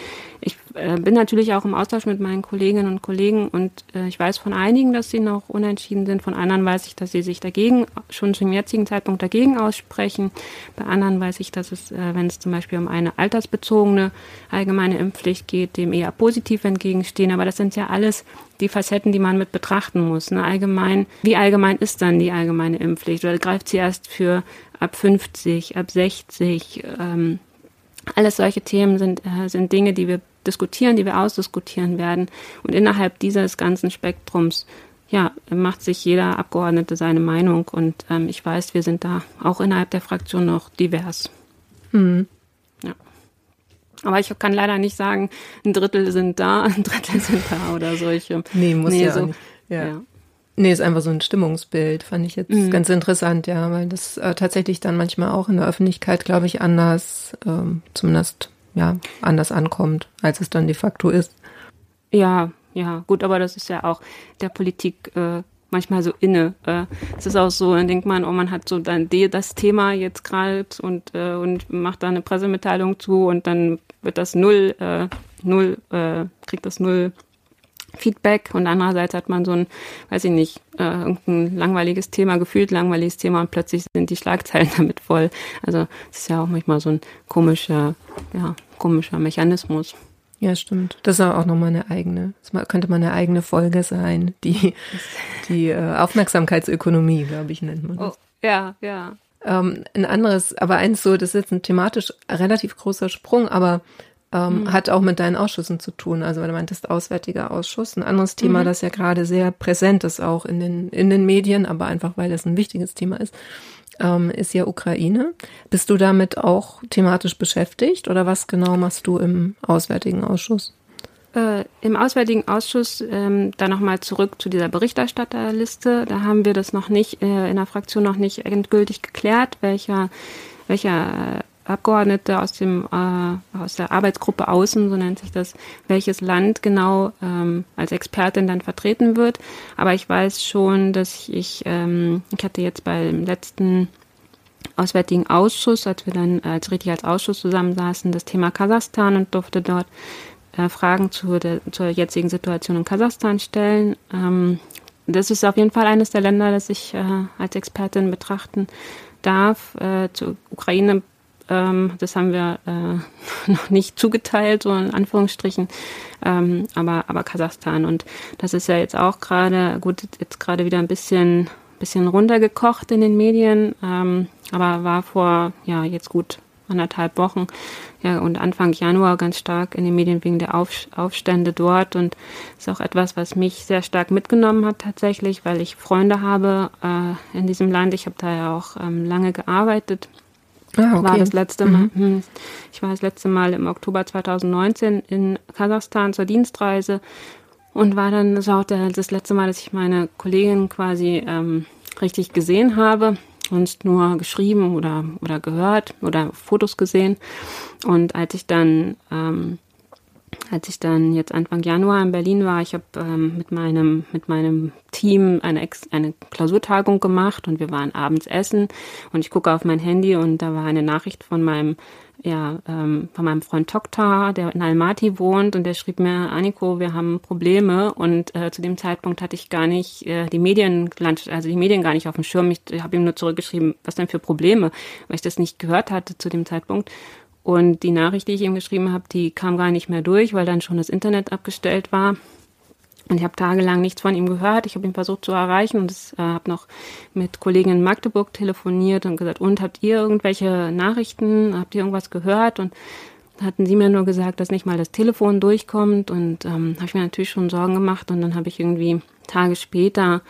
[SPEAKER 2] Ich äh, bin natürlich auch im Austausch mit meinen Kolleginnen und Kollegen und äh, ich weiß von einigen, dass sie noch unentschieden sind. Von anderen weiß ich, dass sie sich dagegen, schon zum jetzigen Zeitpunkt dagegen aussprechen. Bei anderen weiß ich, dass es, äh, wenn es zum Beispiel um eine altersbezogene allgemeine Impfpflicht geht, dem eher positiv entgegenstehen. Aber das sind ja alles die Facetten, die man mit betrachten muss. Ne? Allgemein, wie allgemein ist dann die allgemeine Impfpflicht? Oder greift sie erst für ab 50, ab 60? Ähm, alles solche Themen sind, äh, sind Dinge, die wir diskutieren, die wir ausdiskutieren werden. Und innerhalb dieses ganzen Spektrums ja, macht sich jeder Abgeordnete seine Meinung und ähm, ich weiß, wir sind da auch innerhalb der Fraktion noch divers. Mhm. Ja. Aber ich kann leider nicht sagen, ein Drittel sind da, ein Drittel sind da oder solche.
[SPEAKER 1] Nee, muss nee, ja so, nicht. Ja. ja. Nee, ist einfach so ein Stimmungsbild, fand ich jetzt mhm. ganz interessant, ja, weil das äh, tatsächlich dann manchmal auch in der Öffentlichkeit, glaube ich, anders, ähm, zumindest, ja, anders ankommt, als es dann de facto ist.
[SPEAKER 2] Ja, ja, gut, aber das ist ja auch der Politik äh, manchmal so inne. Äh, es ist auch so, dann denkt man, oh, man hat so dann das Thema jetzt gerade und, äh, und macht da eine Pressemitteilung zu und dann wird das null, äh, null, äh, kriegt das null Feedback und andererseits hat man so ein, weiß ich nicht, äh, irgendein langweiliges Thema, gefühlt langweiliges Thema und plötzlich sind die Schlagzeilen damit voll. Also es ist ja auch manchmal so ein komischer, ja, komischer Mechanismus.
[SPEAKER 1] Ja, stimmt. Das ist auch nochmal eine eigene, das könnte mal eine eigene Folge sein. Die, die äh, Aufmerksamkeitsökonomie, glaube ich, nennt man das. Oh,
[SPEAKER 2] ja, ja.
[SPEAKER 1] Ähm, ein anderes, aber eins so, das ist jetzt ein thematisch relativ großer Sprung, aber ähm, mhm. hat auch mit deinen Ausschüssen zu tun. Also, weil du meintest, Auswärtiger Ausschuss. Ein anderes Thema, mhm. das ja gerade sehr präsent ist, auch in den, in den Medien, aber einfach, weil es ein wichtiges Thema ist, ähm, ist ja Ukraine. Bist du damit auch thematisch beschäftigt oder was genau machst du im Auswärtigen Ausschuss?
[SPEAKER 2] Äh, Im Auswärtigen Ausschuss, ähm, da nochmal zurück zu dieser Berichterstatterliste, da haben wir das noch nicht, äh, in der Fraktion noch nicht endgültig geklärt, welcher, welcher Abgeordnete aus dem äh, aus der Arbeitsgruppe Außen, so nennt sich das, welches Land genau ähm, als Expertin dann vertreten wird. Aber ich weiß schon, dass ich ähm, ich hatte jetzt beim letzten Auswärtigen Ausschuss, als wir dann als richtig als Ausschuss zusammensaßen, das Thema Kasachstan und durfte dort äh, Fragen zu der, zur jetzigen Situation in Kasachstan stellen. Ähm, das ist auf jeden Fall eines der Länder, das ich äh, als Expertin betrachten darf. Äh, zur Ukraine ähm, das haben wir äh, noch nicht zugeteilt, so in Anführungsstrichen. Ähm, aber, aber Kasachstan. Und das ist ja jetzt auch gerade, gut, jetzt gerade wieder ein bisschen, bisschen runtergekocht in den Medien, ähm, aber war vor, ja, jetzt gut anderthalb Wochen ja, und Anfang Januar ganz stark in den Medien wegen der Auf, Aufstände dort und ist auch etwas, was mich sehr stark mitgenommen hat tatsächlich, weil ich Freunde habe äh, in diesem Land. Ich habe da ja auch ähm, lange gearbeitet Ah, okay. war das letzte Mal. Mhm. Hm. Ich war das letzte Mal im Oktober 2019 in Kasachstan zur Dienstreise und war dann, das war auch das letzte Mal, dass ich meine Kollegin quasi ähm, richtig gesehen habe und nur geschrieben oder, oder gehört oder Fotos gesehen. Und als ich dann ähm, als ich dann jetzt Anfang Januar in Berlin war, ich habe ähm, mit meinem mit meinem Team eine Ex eine Klausurtagung gemacht und wir waren abends essen. Und ich gucke auf mein Handy und da war eine Nachricht von meinem ja ähm, von meinem Freund Tokta, der in Almaty wohnt. Und der schrieb mir Aniko, wir haben Probleme. Und äh, zu dem Zeitpunkt hatte ich gar nicht äh, die Medien also die Medien gar nicht auf dem Schirm. Ich habe ihm nur zurückgeschrieben, was denn für Probleme, weil ich das nicht gehört hatte zu dem Zeitpunkt und die Nachricht, die ich ihm geschrieben habe, die kam gar nicht mehr durch, weil dann schon das Internet abgestellt war. Und ich habe tagelang nichts von ihm gehört. Ich habe ihn versucht zu erreichen und äh, habe noch mit Kollegen in Magdeburg telefoniert und gesagt, und habt ihr irgendwelche Nachrichten? Habt ihr irgendwas gehört? Und hatten sie mir nur gesagt, dass nicht mal das Telefon durchkommt. Und ähm, habe ich mir natürlich schon Sorgen gemacht. Und dann habe ich irgendwie Tage später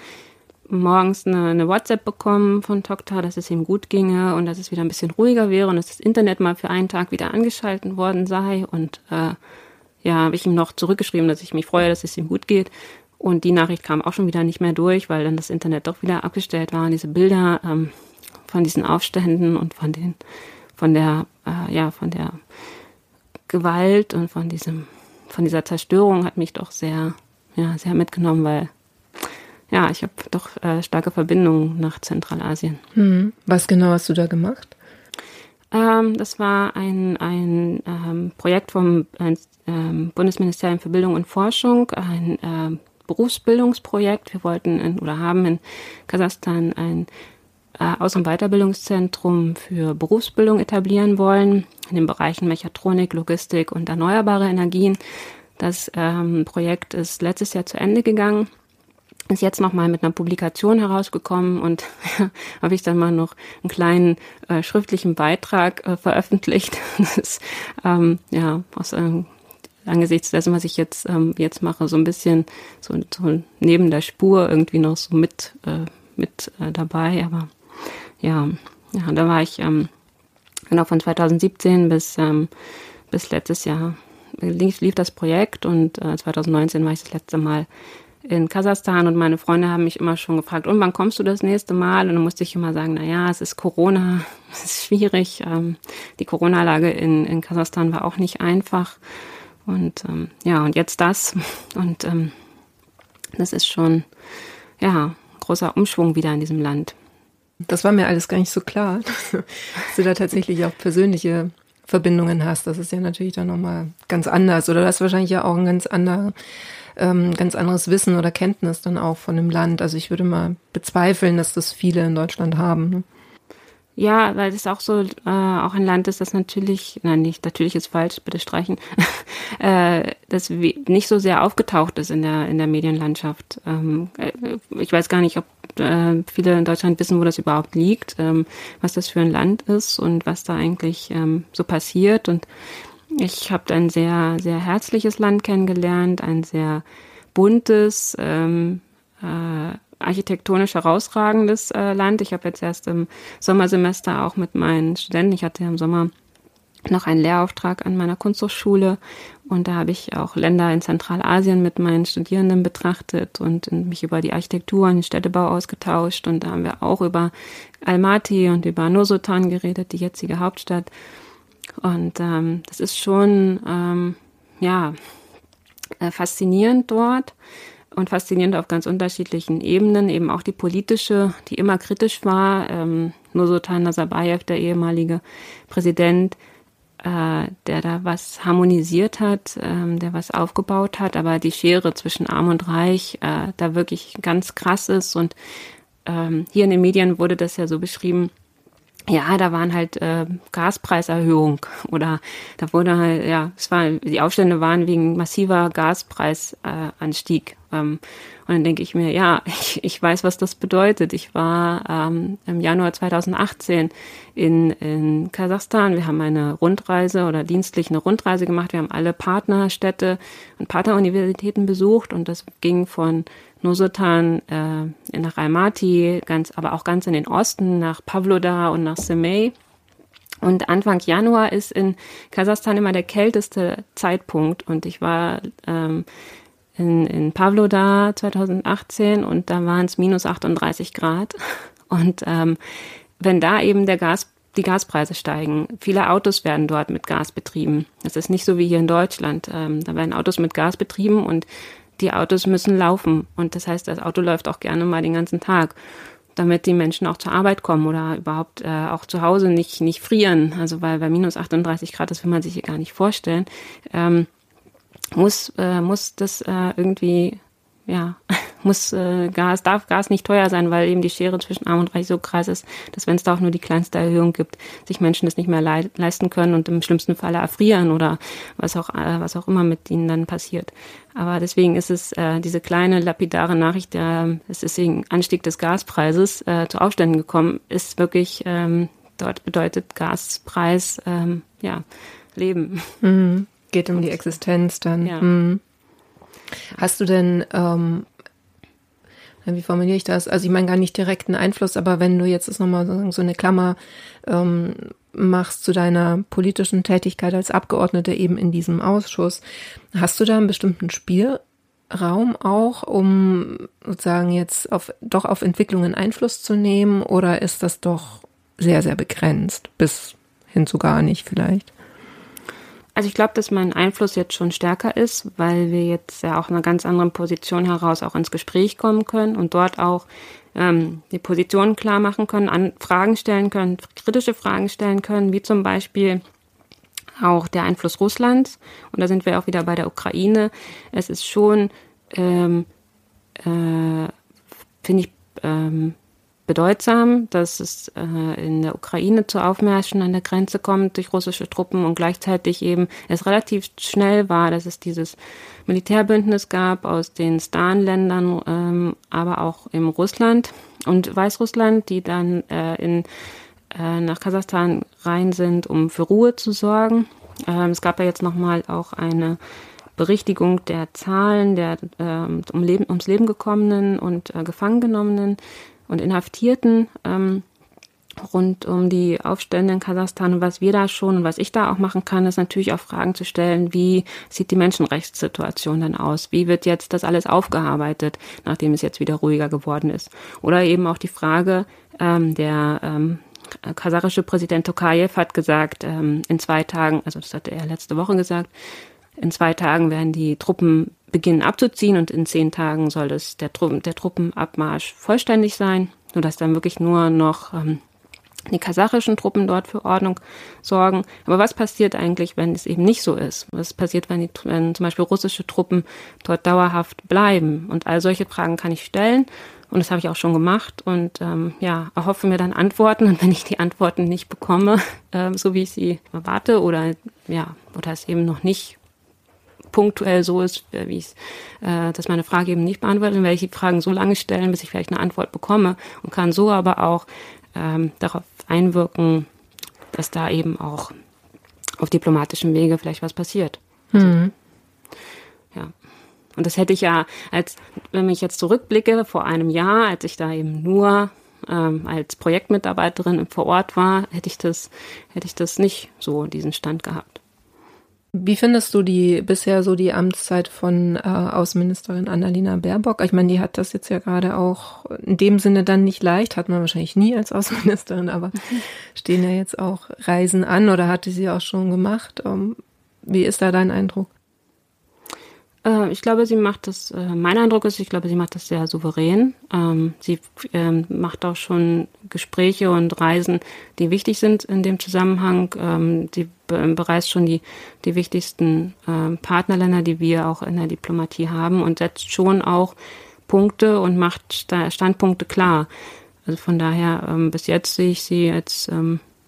[SPEAKER 2] morgens eine, eine WhatsApp bekommen von Tokta, dass es ihm gut ginge und dass es wieder ein bisschen ruhiger wäre und dass das Internet mal für einen Tag wieder angeschalten worden sei. Und äh, ja, habe ich ihm noch zurückgeschrieben, dass ich mich freue, dass es ihm gut geht. Und die Nachricht kam auch schon wieder nicht mehr durch, weil dann das Internet doch wieder abgestellt war. Und diese Bilder ähm, von diesen Aufständen und von den, von der, äh, ja, von der Gewalt und von diesem, von dieser Zerstörung hat mich doch sehr, ja, sehr mitgenommen, weil ja, ich habe doch äh, starke Verbindungen nach Zentralasien.
[SPEAKER 1] Hm. Was genau hast du da gemacht?
[SPEAKER 2] Ähm, das war ein, ein ähm, Projekt vom äh, Bundesministerium für Bildung und Forschung, ein äh, Berufsbildungsprojekt. Wir wollten in, oder haben in Kasachstan ein äh, Aus- und Weiterbildungszentrum für Berufsbildung etablieren wollen, in den Bereichen Mechatronik, Logistik und erneuerbare Energien. Das ähm, Projekt ist letztes Jahr zu Ende gegangen ist jetzt nochmal mit einer Publikation herausgekommen und habe ich dann mal noch einen kleinen äh, schriftlichen Beitrag äh, veröffentlicht. das ist, ähm, ja, aus einem angesichts dessen, was ich jetzt, ähm, jetzt mache, so ein bisschen so, so neben der Spur irgendwie noch so mit, äh, mit äh, dabei. Aber ja, ja, da war ich ähm, genau von 2017 bis, ähm, bis letztes Jahr lief, lief das Projekt und äh, 2019 war ich das letzte Mal in Kasachstan und meine Freunde haben mich immer schon gefragt, und wann kommst du das nächste Mal? Und dann musste ich immer sagen, na ja, es ist Corona, es ist schwierig. Ähm, die Corona-Lage in, in Kasachstan war auch nicht einfach. Und ähm, ja, und jetzt das. Und ähm, das ist schon, ja, großer Umschwung wieder in diesem Land.
[SPEAKER 1] Das war mir alles gar nicht so klar, dass du da tatsächlich auch persönliche Verbindungen hast. Das ist ja natürlich dann nochmal ganz anders. Oder du hast wahrscheinlich ja auch ein ganz anderer ähm, ganz anderes Wissen oder Kenntnis dann auch von dem Land. Also ich würde mal bezweifeln, dass das viele in Deutschland haben. Ne?
[SPEAKER 2] Ja, weil es auch so äh, auch ein Land ist, das natürlich, nein, nicht natürlich ist falsch, bitte streichen, äh, das nicht so sehr aufgetaucht ist in der in der Medienlandschaft. Ähm, äh, ich weiß gar nicht, ob äh, viele in Deutschland wissen, wo das überhaupt liegt, ähm, was das für ein Land ist und was da eigentlich ähm, so passiert und ich habe ein sehr, sehr herzliches Land kennengelernt, ein sehr buntes, ähm, äh, architektonisch herausragendes äh, Land. Ich habe jetzt erst im Sommersemester auch mit meinen Studenten, ich hatte im Sommer noch einen Lehrauftrag an meiner Kunsthochschule und da habe ich auch Länder in Zentralasien mit meinen Studierenden betrachtet und mich über die Architektur und den Städtebau ausgetauscht und da haben wir auch über Almaty und über Nursultan geredet, die jetzige Hauptstadt. Und ähm, das ist schon ähm, ja äh, faszinierend dort und faszinierend auf ganz unterschiedlichen Ebenen, eben auch die politische, die immer kritisch war. Ähm, Nursultan Nazarbayev, der ehemalige Präsident, äh, der da was harmonisiert hat, ähm, der was aufgebaut hat, aber die Schere zwischen Arm und Reich äh, da wirklich ganz krass ist. Und ähm, hier in den Medien wurde das ja so beschrieben, ja, da waren halt äh, Gaspreiserhöhung oder da wurde halt, ja, es war, die Aufstände waren wegen massiver Gaspreisanstieg. Äh, ähm, und dann denke ich mir, ja, ich, ich weiß, was das bedeutet. Ich war ähm, im Januar 2018 in, in Kasachstan. Wir haben eine Rundreise oder dienstlich eine Rundreise gemacht. Wir haben alle Partnerstädte und Partneruniversitäten besucht und das ging von Nursultan äh, nach Almaty, ganz, aber auch ganz in den Osten, nach Pavlodar und nach Semey. Und Anfang Januar ist in Kasachstan immer der kälteste Zeitpunkt. Und ich war ähm, in, in Pavlodar 2018 und da waren es minus 38 Grad. Und ähm, wenn da eben der Gas, die Gaspreise steigen, viele Autos werden dort mit Gas betrieben. Das ist nicht so wie hier in Deutschland. Ähm, da werden Autos mit Gas betrieben und die Autos müssen laufen. Und das heißt, das Auto läuft auch gerne mal den ganzen Tag, damit die Menschen auch zur Arbeit kommen oder überhaupt äh, auch zu Hause nicht, nicht frieren. Also weil bei minus 38 Grad, das will man sich hier gar nicht vorstellen, ähm, muss, äh, muss das äh, irgendwie ja, muss äh, Gas, darf Gas nicht teuer sein, weil eben die Schere zwischen Arm und Reich so krass ist, dass wenn es da auch nur die kleinste Erhöhung gibt, sich Menschen das nicht mehr le leisten können und im schlimmsten Falle erfrieren oder was auch, äh, was auch immer mit ihnen dann passiert. Aber deswegen ist es äh, diese kleine lapidare Nachricht, der, es ist wegen Anstieg des Gaspreises äh, zu Aufständen gekommen, ist wirklich, ähm, dort bedeutet Gaspreis, ähm, ja, Leben.
[SPEAKER 1] Mhm. Geht um die Existenz dann. Ja. Mhm. Hast du denn, ähm, wie formuliere ich das? Also ich meine gar nicht direkten Einfluss, aber wenn du jetzt nochmal so eine Klammer ähm, machst zu deiner politischen Tätigkeit als Abgeordnete eben in diesem Ausschuss, hast du da einen bestimmten Spielraum auch, um sozusagen jetzt auf, doch auf Entwicklungen Einfluss zu nehmen oder ist das doch sehr, sehr begrenzt bis hin zu gar nicht vielleicht?
[SPEAKER 2] Also ich glaube, dass mein Einfluss jetzt schon stärker ist, weil wir jetzt ja auch in einer ganz anderen Position heraus auch ins Gespräch kommen können und dort auch ähm, die Position klar machen können, an Fragen stellen können, kritische Fragen stellen können, wie zum Beispiel auch der Einfluss Russlands. Und da sind wir auch wieder bei der Ukraine. Es ist schon, ähm, äh, finde ich, ähm, bedeutsam, dass es äh, in der Ukraine zu Aufmärschen an der Grenze kommt durch russische Truppen und gleichzeitig eben es relativ schnell war, dass es dieses Militärbündnis gab aus den Stan-Ländern, ähm, aber auch im Russland und Weißrussland, die dann äh, in, äh, nach Kasachstan rein sind, um für Ruhe zu sorgen. Ähm, es gab ja jetzt nochmal auch eine Berichtigung der Zahlen der äh, um Leben, ums Leben gekommenen und äh, gefangen genommenen und Inhaftierten. Ähm, rund um die Aufstände in Kasachstan und was wir da schon und was ich da auch machen kann, ist natürlich auch Fragen zu stellen, wie sieht die Menschenrechtssituation denn aus? Wie wird jetzt das alles aufgearbeitet, nachdem es jetzt wieder ruhiger geworden ist? Oder eben auch die Frage, ähm, der ähm, kasachische Präsident Tokayev hat gesagt, ähm, in zwei Tagen, also das hatte er letzte Woche gesagt, in zwei Tagen werden die Truppen beginnen abzuziehen und in zehn Tagen soll das der, der Truppenabmarsch vollständig sein, sodass dann wirklich nur noch ähm, die kasachischen Truppen dort für Ordnung sorgen. Aber was passiert eigentlich, wenn es eben nicht so ist? Was passiert, wenn, die, wenn zum Beispiel russische Truppen dort dauerhaft bleiben? Und all solche Fragen kann ich stellen. Und das habe ich auch schon gemacht und ähm, ja, erhoffe mir dann Antworten. Und wenn ich die Antworten nicht bekomme, äh, so wie ich sie erwarte oder ja, oder es eben noch nicht punktuell so ist, äh, wie es, äh, dass meine Frage eben nicht beantwortet, dann werde ich die Fragen so lange stellen, bis ich vielleicht eine Antwort bekomme und kann so aber auch ähm, darauf einwirken, dass da eben auch auf diplomatischem Wege vielleicht was passiert. Mhm. Ja. Und das hätte ich ja, als wenn ich jetzt zurückblicke, vor einem Jahr, als ich da eben nur ähm, als Projektmitarbeiterin vor Ort war, hätte ich das, hätte ich das nicht so diesen Stand gehabt.
[SPEAKER 1] Wie findest du die bisher so die Amtszeit von äh, Außenministerin Annalena Baerbock? Ich meine, die hat das jetzt ja gerade auch in dem Sinne dann nicht leicht, hat man wahrscheinlich nie als Außenministerin, aber stehen ja jetzt auch Reisen an oder hatte sie auch schon gemacht. Um, ähm, wie ist da dein Eindruck?
[SPEAKER 2] Äh, ich glaube, sie macht das, äh, mein Eindruck ist, ich glaube, sie macht das sehr souverän. Ähm, sie ähm, macht auch schon Gespräche und Reisen, die wichtig sind in dem Zusammenhang. Ähm, sie bereist schon die, die wichtigsten Partnerländer, die wir auch in der Diplomatie haben und setzt schon auch Punkte und macht Standpunkte klar. Also von daher, bis jetzt sehe ich sie als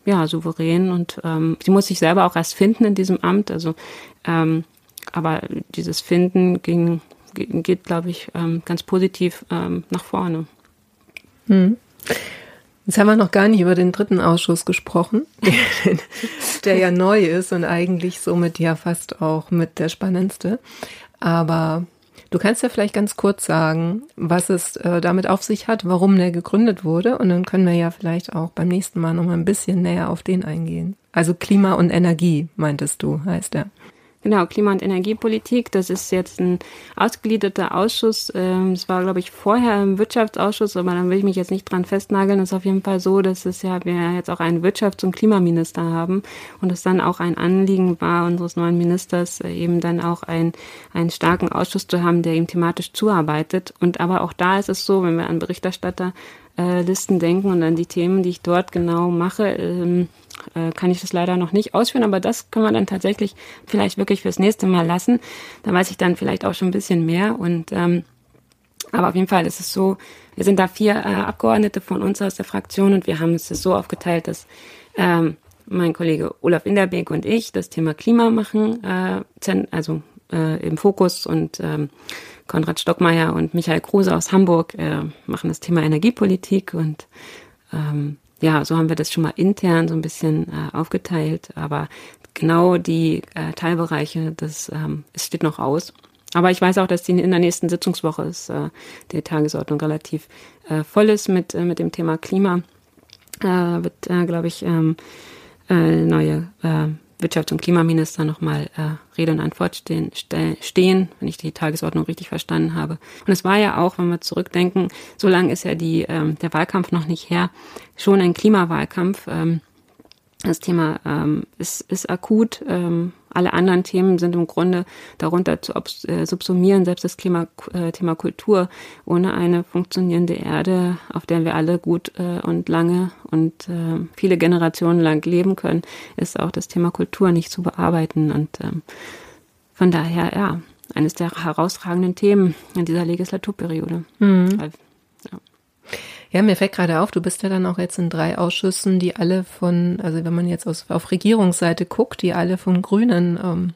[SPEAKER 2] ja, souverän und sie muss sich selber auch erst finden in diesem Amt. Also aber dieses Finden ging, geht, glaube ich, ähm, ganz positiv ähm, nach vorne.
[SPEAKER 1] Hm. Jetzt haben wir noch gar nicht über den dritten Ausschuss gesprochen, der ja neu ist und eigentlich somit ja fast auch mit der spannendste. Aber du kannst ja vielleicht ganz kurz sagen, was es äh, damit auf sich hat, warum der gegründet wurde. Und dann können wir ja vielleicht auch beim nächsten Mal noch mal ein bisschen näher auf den eingehen. Also Klima und Energie, meintest du, heißt er.
[SPEAKER 2] Genau, Klima- und Energiepolitik. Das ist jetzt ein ausgegliederter Ausschuss. Ähm, es war, glaube ich, vorher im Wirtschaftsausschuss, aber dann will ich mich jetzt nicht dran festnageln. Es ist auf jeden Fall so, dass es ja, wir jetzt auch einen Wirtschafts- und Klimaminister haben und es dann auch ein Anliegen war unseres neuen Ministers, äh, eben dann auch ein, einen starken Ausschuss zu haben, der ihm thematisch zuarbeitet. Und aber auch da ist es so, wenn wir an Berichterstatterlisten denken und an die Themen, die ich dort genau mache, ähm, äh, kann ich das leider noch nicht ausführen, aber das können wir dann tatsächlich vielleicht wirklich fürs nächste Mal lassen. Da weiß ich dann vielleicht auch schon ein bisschen mehr und ähm, aber auf jeden Fall ist es so, wir sind da vier äh, Abgeordnete von uns aus der Fraktion und wir haben es so aufgeteilt, dass ähm, mein Kollege Olaf Inderbeek und ich das Thema Klima machen, äh, also äh, im Fokus und ähm, Konrad Stockmeier und Michael Kruse aus Hamburg äh, machen das Thema Energiepolitik und ähm, ja, so haben wir das schon mal intern so ein bisschen äh, aufgeteilt, aber genau die äh, Teilbereiche, das ähm, es steht noch aus. Aber ich weiß auch, dass die in der nächsten Sitzungswoche ist, äh, die Tagesordnung relativ äh, voll ist mit, äh, mit dem Thema Klima. Äh, wird, äh, glaube ich, ähm, äh, neue äh, Wirtschafts- und Klimaminister nochmal äh, Rede und Antwort stehen, stehen, wenn ich die Tagesordnung richtig verstanden habe. Und es war ja auch, wenn wir zurückdenken, so lange ist ja die, ähm, der Wahlkampf noch nicht her, schon ein Klimawahlkampf. Ähm, das Thema ähm, ist, ist akut. Ähm, alle anderen Themen sind im Grunde darunter zu äh, subsumieren, selbst das Klima, äh, Thema Kultur. Ohne eine funktionierende Erde, auf der wir alle gut äh, und lange und äh, viele Generationen lang leben können, ist auch das Thema Kultur nicht zu bearbeiten. Und ähm, von daher, ja, eines der herausragenden Themen in dieser Legislaturperiode. Mhm.
[SPEAKER 1] Ja. Ja, mir fällt gerade auf, du bist ja dann auch jetzt in drei Ausschüssen, die alle von, also wenn man jetzt aus, auf Regierungsseite guckt, die alle von Grünen ähm,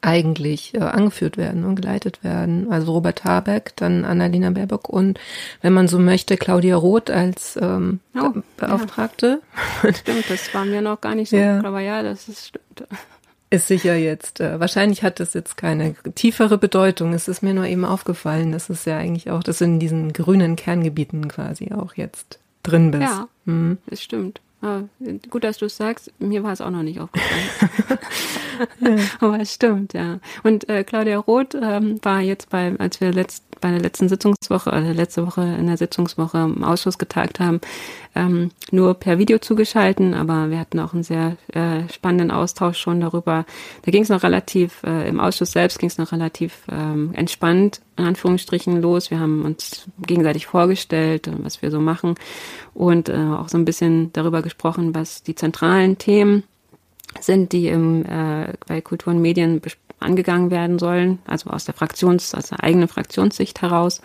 [SPEAKER 1] eigentlich äh, angeführt werden und geleitet werden. Also Robert Habeck, dann Annalena Baerbock und, wenn man so möchte, Claudia Roth als ähm, oh, Beauftragte.
[SPEAKER 2] Ja. Stimmt, das war mir noch gar nicht so, ja. aber ja, das ist stimmt.
[SPEAKER 1] Ist sicher jetzt. Äh, wahrscheinlich hat das jetzt keine tiefere Bedeutung. Es ist mir nur eben aufgefallen, dass es ja eigentlich auch, dass du in diesen grünen Kerngebieten quasi auch jetzt drin bist.
[SPEAKER 2] Ja, mhm. das stimmt. Ja, gut, dass du es sagst. Mir war es auch noch nicht aufgefallen. ja. Aber es stimmt, ja. Und äh, Claudia Roth ähm, war jetzt bei, als wir letzt, bei der letzten Sitzungswoche, also letzte Woche in der Sitzungswoche im Ausschuss getagt haben, ähm, nur per Video zugeschalten, aber wir hatten auch einen sehr äh, spannenden Austausch schon darüber. Da ging es noch relativ, äh, im Ausschuss selbst ging es noch relativ ähm, entspannt, in Anführungsstrichen, los. Wir haben uns gegenseitig vorgestellt, was wir so machen und äh, auch so ein bisschen darüber gesprochen, was die zentralen Themen sind, die im, äh, bei Kultur und Medien angegangen werden sollen, also aus der Fraktions, aus der eigenen Fraktionssicht heraus,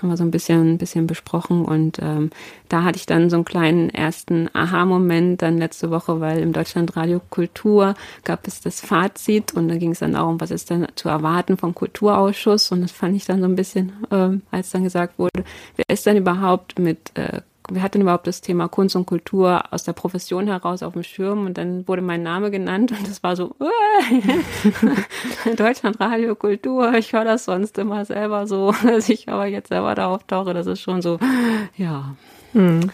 [SPEAKER 2] haben wir so ein bisschen, ein bisschen besprochen und ähm, da hatte ich dann so einen kleinen ersten Aha-Moment dann letzte Woche, weil im Deutschlandradio Kultur gab es das Fazit und da ging es dann darum, was ist denn zu erwarten vom Kulturausschuss und das fand ich dann so ein bisschen, ähm, als dann gesagt wurde, wer ist denn überhaupt mit äh, wer hat denn überhaupt das Thema Kunst und Kultur aus der Profession heraus auf dem Schirm? Und dann wurde mein Name genannt und das war so, Deutschlandradio Kultur, ich höre das sonst immer selber so, dass ich aber jetzt selber da auftauche, das ist schon so, ja, mhm.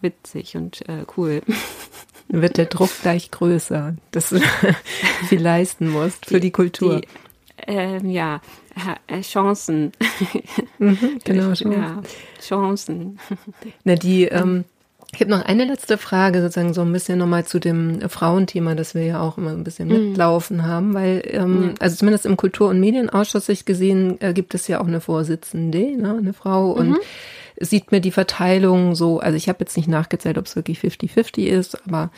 [SPEAKER 2] witzig und äh, cool.
[SPEAKER 1] Wird der Druck gleich größer, dass du viel leisten musst für die, die Kultur. Die,
[SPEAKER 2] äh, ja, Chancen. Mhm, genau, Chancen. Ja, Chancen.
[SPEAKER 1] Na, die, ähm, ich habe noch eine letzte Frage, sozusagen so ein bisschen nochmal zu dem Frauenthema, das wir ja auch immer ein bisschen mhm. mitlaufen haben, weil, ähm, ja. also zumindest im Kultur- und Medienausschuss sich gesehen, äh, gibt es ja auch eine Vorsitzende, ne, eine Frau und mhm. sieht mir die Verteilung so, also ich habe jetzt nicht nachgezählt, ob es wirklich 50-50 ist, aber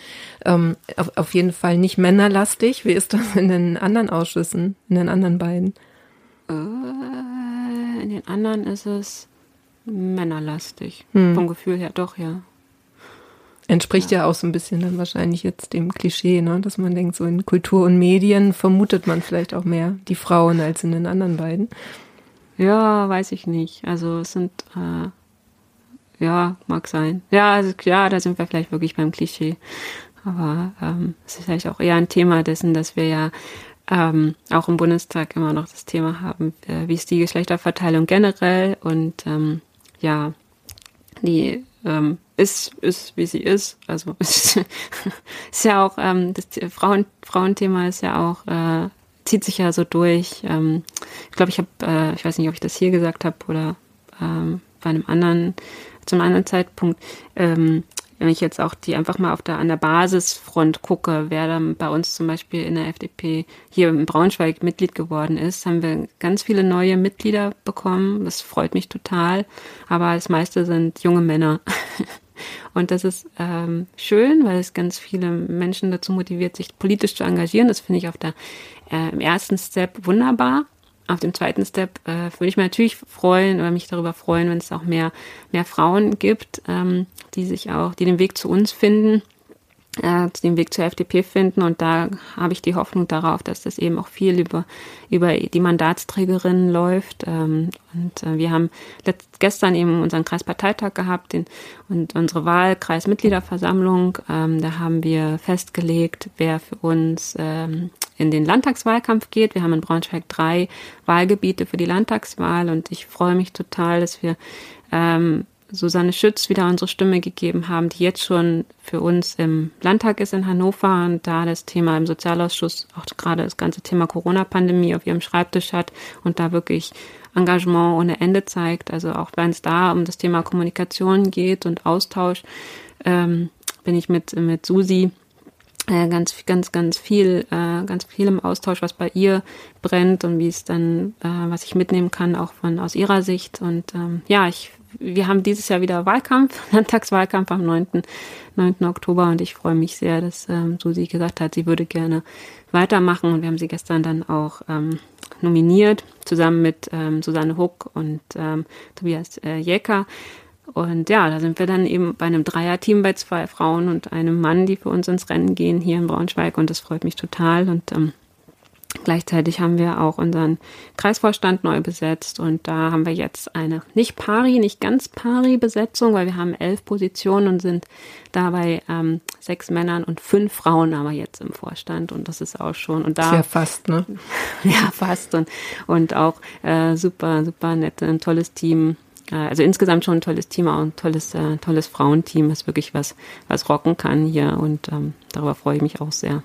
[SPEAKER 1] ähm, auf, auf jeden Fall nicht männerlastig. Wie ist das in den anderen Ausschüssen, in den anderen beiden?
[SPEAKER 2] Äh, in den anderen ist es männerlastig. Hm. Vom Gefühl her doch, ja.
[SPEAKER 1] Entspricht ja. ja. auch so ein bisschen dann wahrscheinlich jetzt dem Klischee, ne? dass man denkt, so in Kultur und Medien vermutet man vielleicht auch mehr die Frauen als in den anderen beiden.
[SPEAKER 2] Ja, weiß ich nicht. Also es sind, äh, ja, mag sein. Ja, also, ja, da sind wir vielleicht wirklich beim Klischee. Aber ähm, es ist vielleicht auch eher ein Thema dessen, dass wir ja ähm, auch im Bundestag immer noch das Thema haben, äh, wie ist die Geschlechterverteilung generell und ähm, ja, die ähm, ist, ist, wie sie ist. Also ist, ja auch, ähm, das Frauen, Frauenthema ist ja auch, äh, zieht sich ja so durch. Ähm, ich glaube, ich habe, äh, ich weiß nicht, ob ich das hier gesagt habe oder ähm, bei einem anderen, zum anderen Zeitpunkt, ähm, wenn ich jetzt auch die einfach mal auf der, an der Basisfront gucke, wer dann bei uns zum Beispiel in der FDP hier in Braunschweig Mitglied geworden ist, haben wir ganz viele neue Mitglieder bekommen. Das freut mich total. Aber das meiste sind junge Männer. Und das ist ähm, schön, weil es ganz viele Menschen dazu motiviert, sich politisch zu engagieren. Das finde ich auf der äh, im ersten Step wunderbar auf dem zweiten Step äh, würde ich mich natürlich freuen oder mich darüber freuen, wenn es auch mehr, mehr Frauen gibt, ähm, die sich auch, die den Weg zu uns finden, äh, den Weg zur FDP finden. Und da habe ich die Hoffnung darauf, dass das eben auch viel über, über die Mandatsträgerinnen läuft. Ähm, und äh, wir haben letzt, gestern eben unseren Kreisparteitag gehabt den, und unsere Wahlkreismitgliederversammlung. Ähm, da haben wir festgelegt, wer für uns ähm, in den Landtagswahlkampf geht. Wir haben in Braunschweig drei Wahlgebiete für die Landtagswahl und ich freue mich total, dass wir ähm, Susanne Schütz wieder unsere Stimme gegeben haben, die jetzt schon für uns im Landtag ist in Hannover und da das Thema im Sozialausschuss auch gerade das ganze Thema Corona-Pandemie auf ihrem Schreibtisch hat und da wirklich Engagement ohne Ende zeigt. Also auch wenn es da um das Thema Kommunikation geht und Austausch, ähm, bin ich mit, mit Susi äh, ganz, ganz, ganz viel, äh, ganz viel im Austausch, was bei ihr brennt und wie es dann, äh, was ich mitnehmen kann, auch von aus ihrer Sicht. Und ähm, ja, ich, wir haben dieses Jahr wieder Wahlkampf, Landtagswahlkampf am 9. 9. Oktober und ich freue mich sehr, dass ähm, Susi gesagt hat, sie würde gerne weitermachen und wir haben sie gestern dann auch ähm, nominiert, zusammen mit ähm, Susanne Huck und ähm, Tobias äh, Jäcker. Und ja, da sind wir dann eben bei einem Dreierteam bei zwei Frauen und einem Mann, die für uns ins Rennen gehen hier in Braunschweig und das freut mich total und ähm, Gleichzeitig haben wir auch unseren Kreisvorstand neu besetzt und da haben wir jetzt eine nicht pari, nicht ganz pari Besetzung, weil wir haben elf Positionen und sind dabei ähm, sechs Männern und fünf Frauen aber jetzt im Vorstand und das ist auch schon und da
[SPEAKER 1] ja fast ne
[SPEAKER 2] ja fast und und auch äh, super super nett ein tolles Team äh, also insgesamt schon ein tolles Team, auch ein tolles, äh, tolles Frauenteam, das wirklich was, was rocken kann hier und ähm, darüber freue ich mich auch sehr.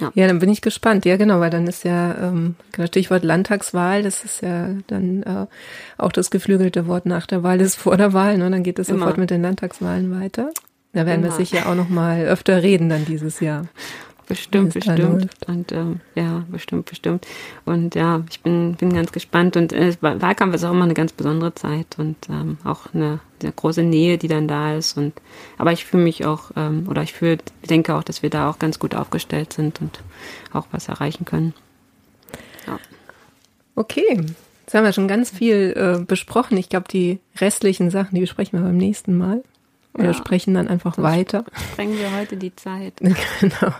[SPEAKER 1] Ja. ja, dann bin ich gespannt. Ja, genau, weil dann ist ja ähm, genau, Stichwort Landtagswahl, das ist ja dann äh, auch das geflügelte Wort nach der Wahl ist vor der Wahl, ne? Dann geht es sofort mit den Landtagswahlen weiter. Da werden Immer. wir sicher auch noch mal öfter reden dann dieses Jahr.
[SPEAKER 2] Bestimmt, bestimmt. Und ähm, ja, bestimmt, bestimmt. Und ja, ich bin, bin ganz gespannt. Und äh, Wahlkampf ist auch immer eine ganz besondere Zeit und ähm, auch eine, eine große Nähe, die dann da ist. Und aber ich fühle mich auch, ähm, oder ich fühle, denke auch, dass wir da auch ganz gut aufgestellt sind und auch was erreichen können.
[SPEAKER 1] Ja. Okay. Jetzt haben wir schon ganz viel äh, besprochen. Ich glaube, die restlichen Sachen, die besprechen wir beim nächsten Mal. Oder ja. sprechen dann einfach Sonst weiter.
[SPEAKER 2] Sprengen wir heute die Zeit.
[SPEAKER 1] genau.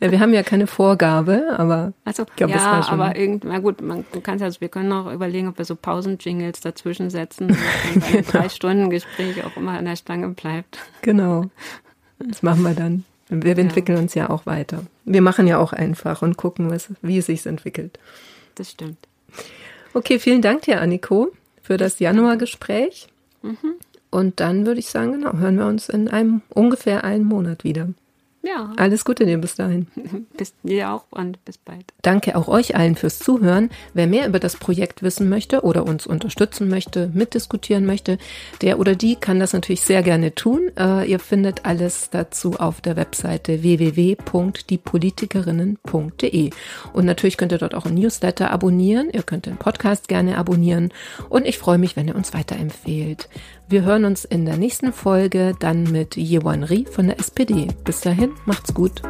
[SPEAKER 1] Ja, wir haben ja keine Vorgabe, aber
[SPEAKER 2] also, ich glaube, ja, das war schon. aber irgend, na gut, man kann also, wir können auch überlegen, ob wir so Pausen-Jingles dazwischen setzen, damit ein genau. drei Stunden Gespräch auch immer an der Stange bleibt.
[SPEAKER 1] Genau. Das machen wir dann. Wir entwickeln ja. uns ja auch weiter. Wir machen ja auch einfach und gucken, was, wie es sich entwickelt.
[SPEAKER 2] Das stimmt.
[SPEAKER 1] Okay, vielen Dank dir, Anniko, für das Januargespräch. Mhm. Und dann würde ich sagen, genau, hören wir uns in einem ungefähr einen Monat wieder.
[SPEAKER 2] Ja.
[SPEAKER 1] Alles Gute dir bis dahin.
[SPEAKER 2] bis dir auch und bis bald.
[SPEAKER 1] Danke auch euch allen fürs Zuhören. Wer mehr über das Projekt wissen möchte oder uns unterstützen möchte, mitdiskutieren möchte, der oder die kann das natürlich sehr gerne tun. Uh, ihr findet alles dazu auf der Webseite www.diepolitikerinnen.de. Und natürlich könnt ihr dort auch ein Newsletter abonnieren. Ihr könnt den Podcast gerne abonnieren. Und ich freue mich, wenn ihr uns weiterempfehlt. Wir hören uns in der nächsten Folge dann mit Yewan Ri von der SPD. Bis dahin, macht's gut.